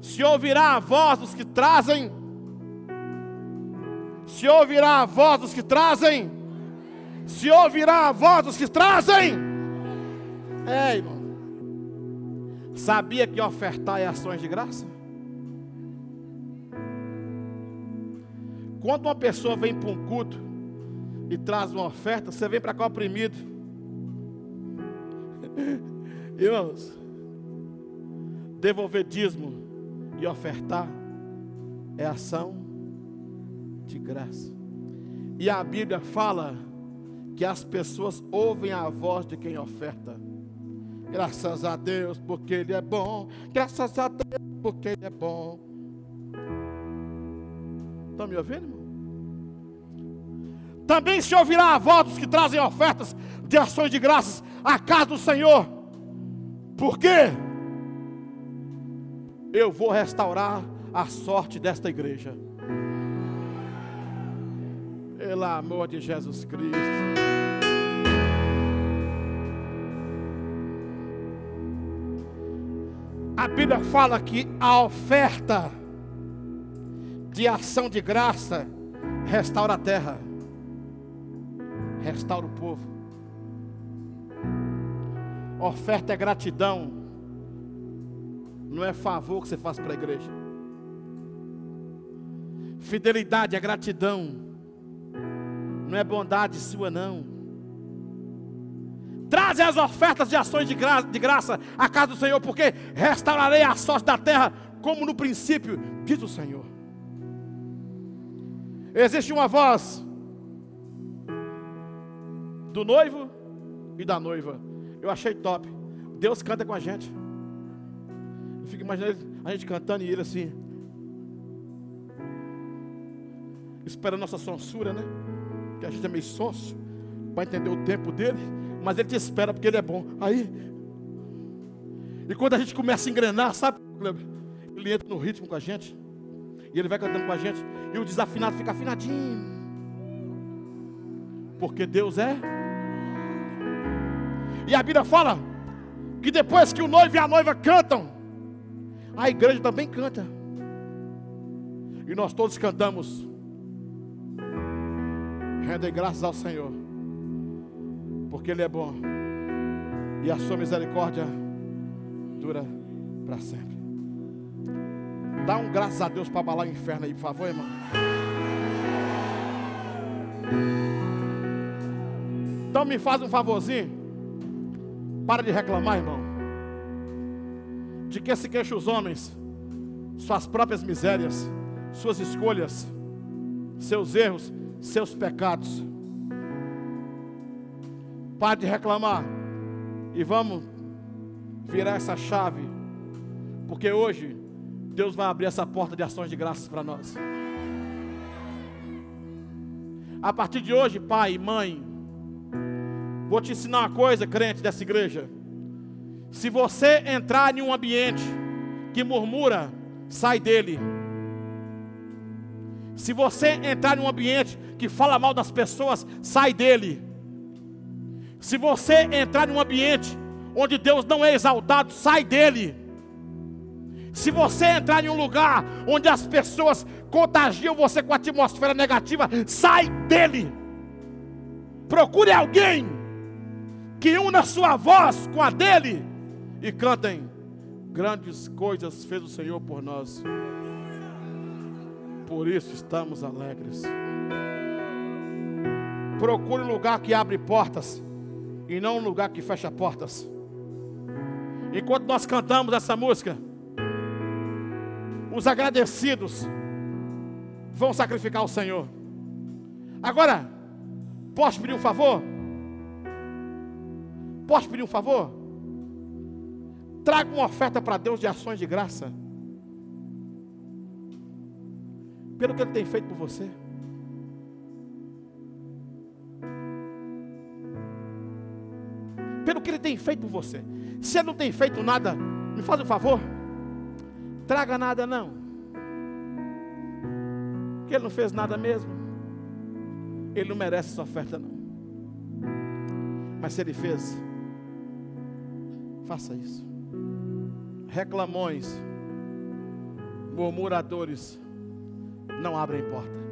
se ouvirá a voz dos que trazem. Se ouvirá a voz dos que trazem. Se ouvirá a voz dos que trazem é, irmão. Sabia que ofertar é ações de graça? Quando uma pessoa vem para um culto e traz uma oferta, você vem para cá oprimido. Irmãos, devolver dízimo e ofertar é ação de graça. E a Bíblia fala que as pessoas ouvem a voz de quem oferta. Graças a Deus, porque Ele é bom. Graças a Deus, porque Ele é bom. Estão me ouvindo, irmão? Também se ouvirá a voz dos que trazem ofertas de ações de graças à casa do Senhor. Por quê? Eu vou restaurar a sorte desta igreja. Pelo amor de Jesus Cristo. A Bíblia fala que a oferta de ação de graça restaura a terra, restaura o povo. Oferta é gratidão, não é favor que você faz para a igreja. Fidelidade é gratidão, não é bondade sua, não. Traze as ofertas de ações de, gra de graça à casa do Senhor, porque restaurarei a sorte da terra, como no princípio, diz o Senhor. Existe uma voz do noivo e da noiva. Eu achei top. Deus canta com a gente. Eu fico imaginando a gente cantando e ele assim. Esperando nossa censura, né? Que a gente é meio sonso. Para entender o tempo dele mas Ele te espera porque Ele é bom. Aí, e quando a gente começa a engrenar, sabe, Ele entra no ritmo com a gente, e Ele vai cantando com a gente, e o desafinado fica afinadinho, porque Deus é. E a Bíblia fala que depois que o noivo e a noiva cantam, a igreja também canta. E nós todos cantamos. Rendem graças ao Senhor porque Ele é bom e a sua misericórdia dura para sempre. Dá um graças a Deus para abalar o inferno aí, por favor, irmão. Então me faz um favorzinho. Para de reclamar, irmão. De que se queixam os homens? Suas próprias misérias, suas escolhas, seus erros, seus pecados. Pare de reclamar. E vamos virar essa chave. Porque hoje Deus vai abrir essa porta de ações de graças para nós. A partir de hoje, pai mãe, vou te ensinar uma coisa, crente dessa igreja. Se você entrar em um ambiente que murmura, sai dele. Se você entrar em um ambiente que fala mal das pessoas, sai dele. Se você entrar em um ambiente onde Deus não é exaltado, sai dele. Se você entrar em um lugar onde as pessoas contagiam você com a atmosfera negativa, sai dele. Procure alguém que una sua voz com a dele e cantem grandes coisas fez o Senhor por nós. Por isso estamos alegres. Procure um lugar que abre portas e não um lugar que fecha portas. Enquanto nós cantamos essa música, os agradecidos vão sacrificar o Senhor. Agora, posso pedir um favor? Posso pedir um favor? Traga uma oferta para Deus de ações de graça. Pelo que Ele tem feito por você. Tem feito por você. Se Ele não tem feito nada, me faz um favor. Traga nada não. Que Ele não fez nada mesmo. Ele não merece essa oferta não. Mas se Ele fez, faça isso. Reclamões, murmuradores, não abrem porta.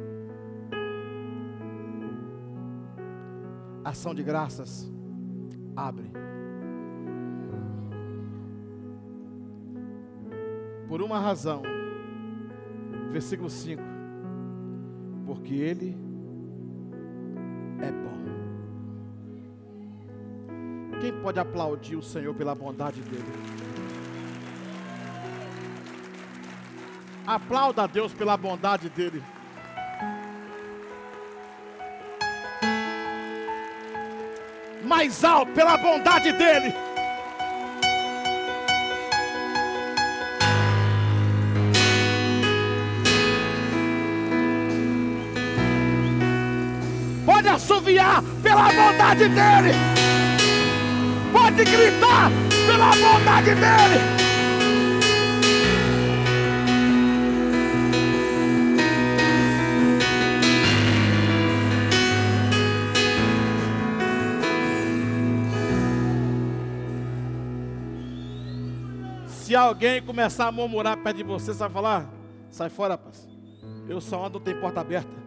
Ação de graças, abre. Uma razão, versículo 5: Porque Ele é bom. Quem pode aplaudir o Senhor pela bondade dele? Aplauda a Deus pela bondade dele. Mais alto pela bondade dele. Pela bondade dele. Pode gritar pela bondade dele. Se alguém começar a murmurar perto de você, você vai falar: sai fora, rapaz. Eu só ando, tem porta aberta.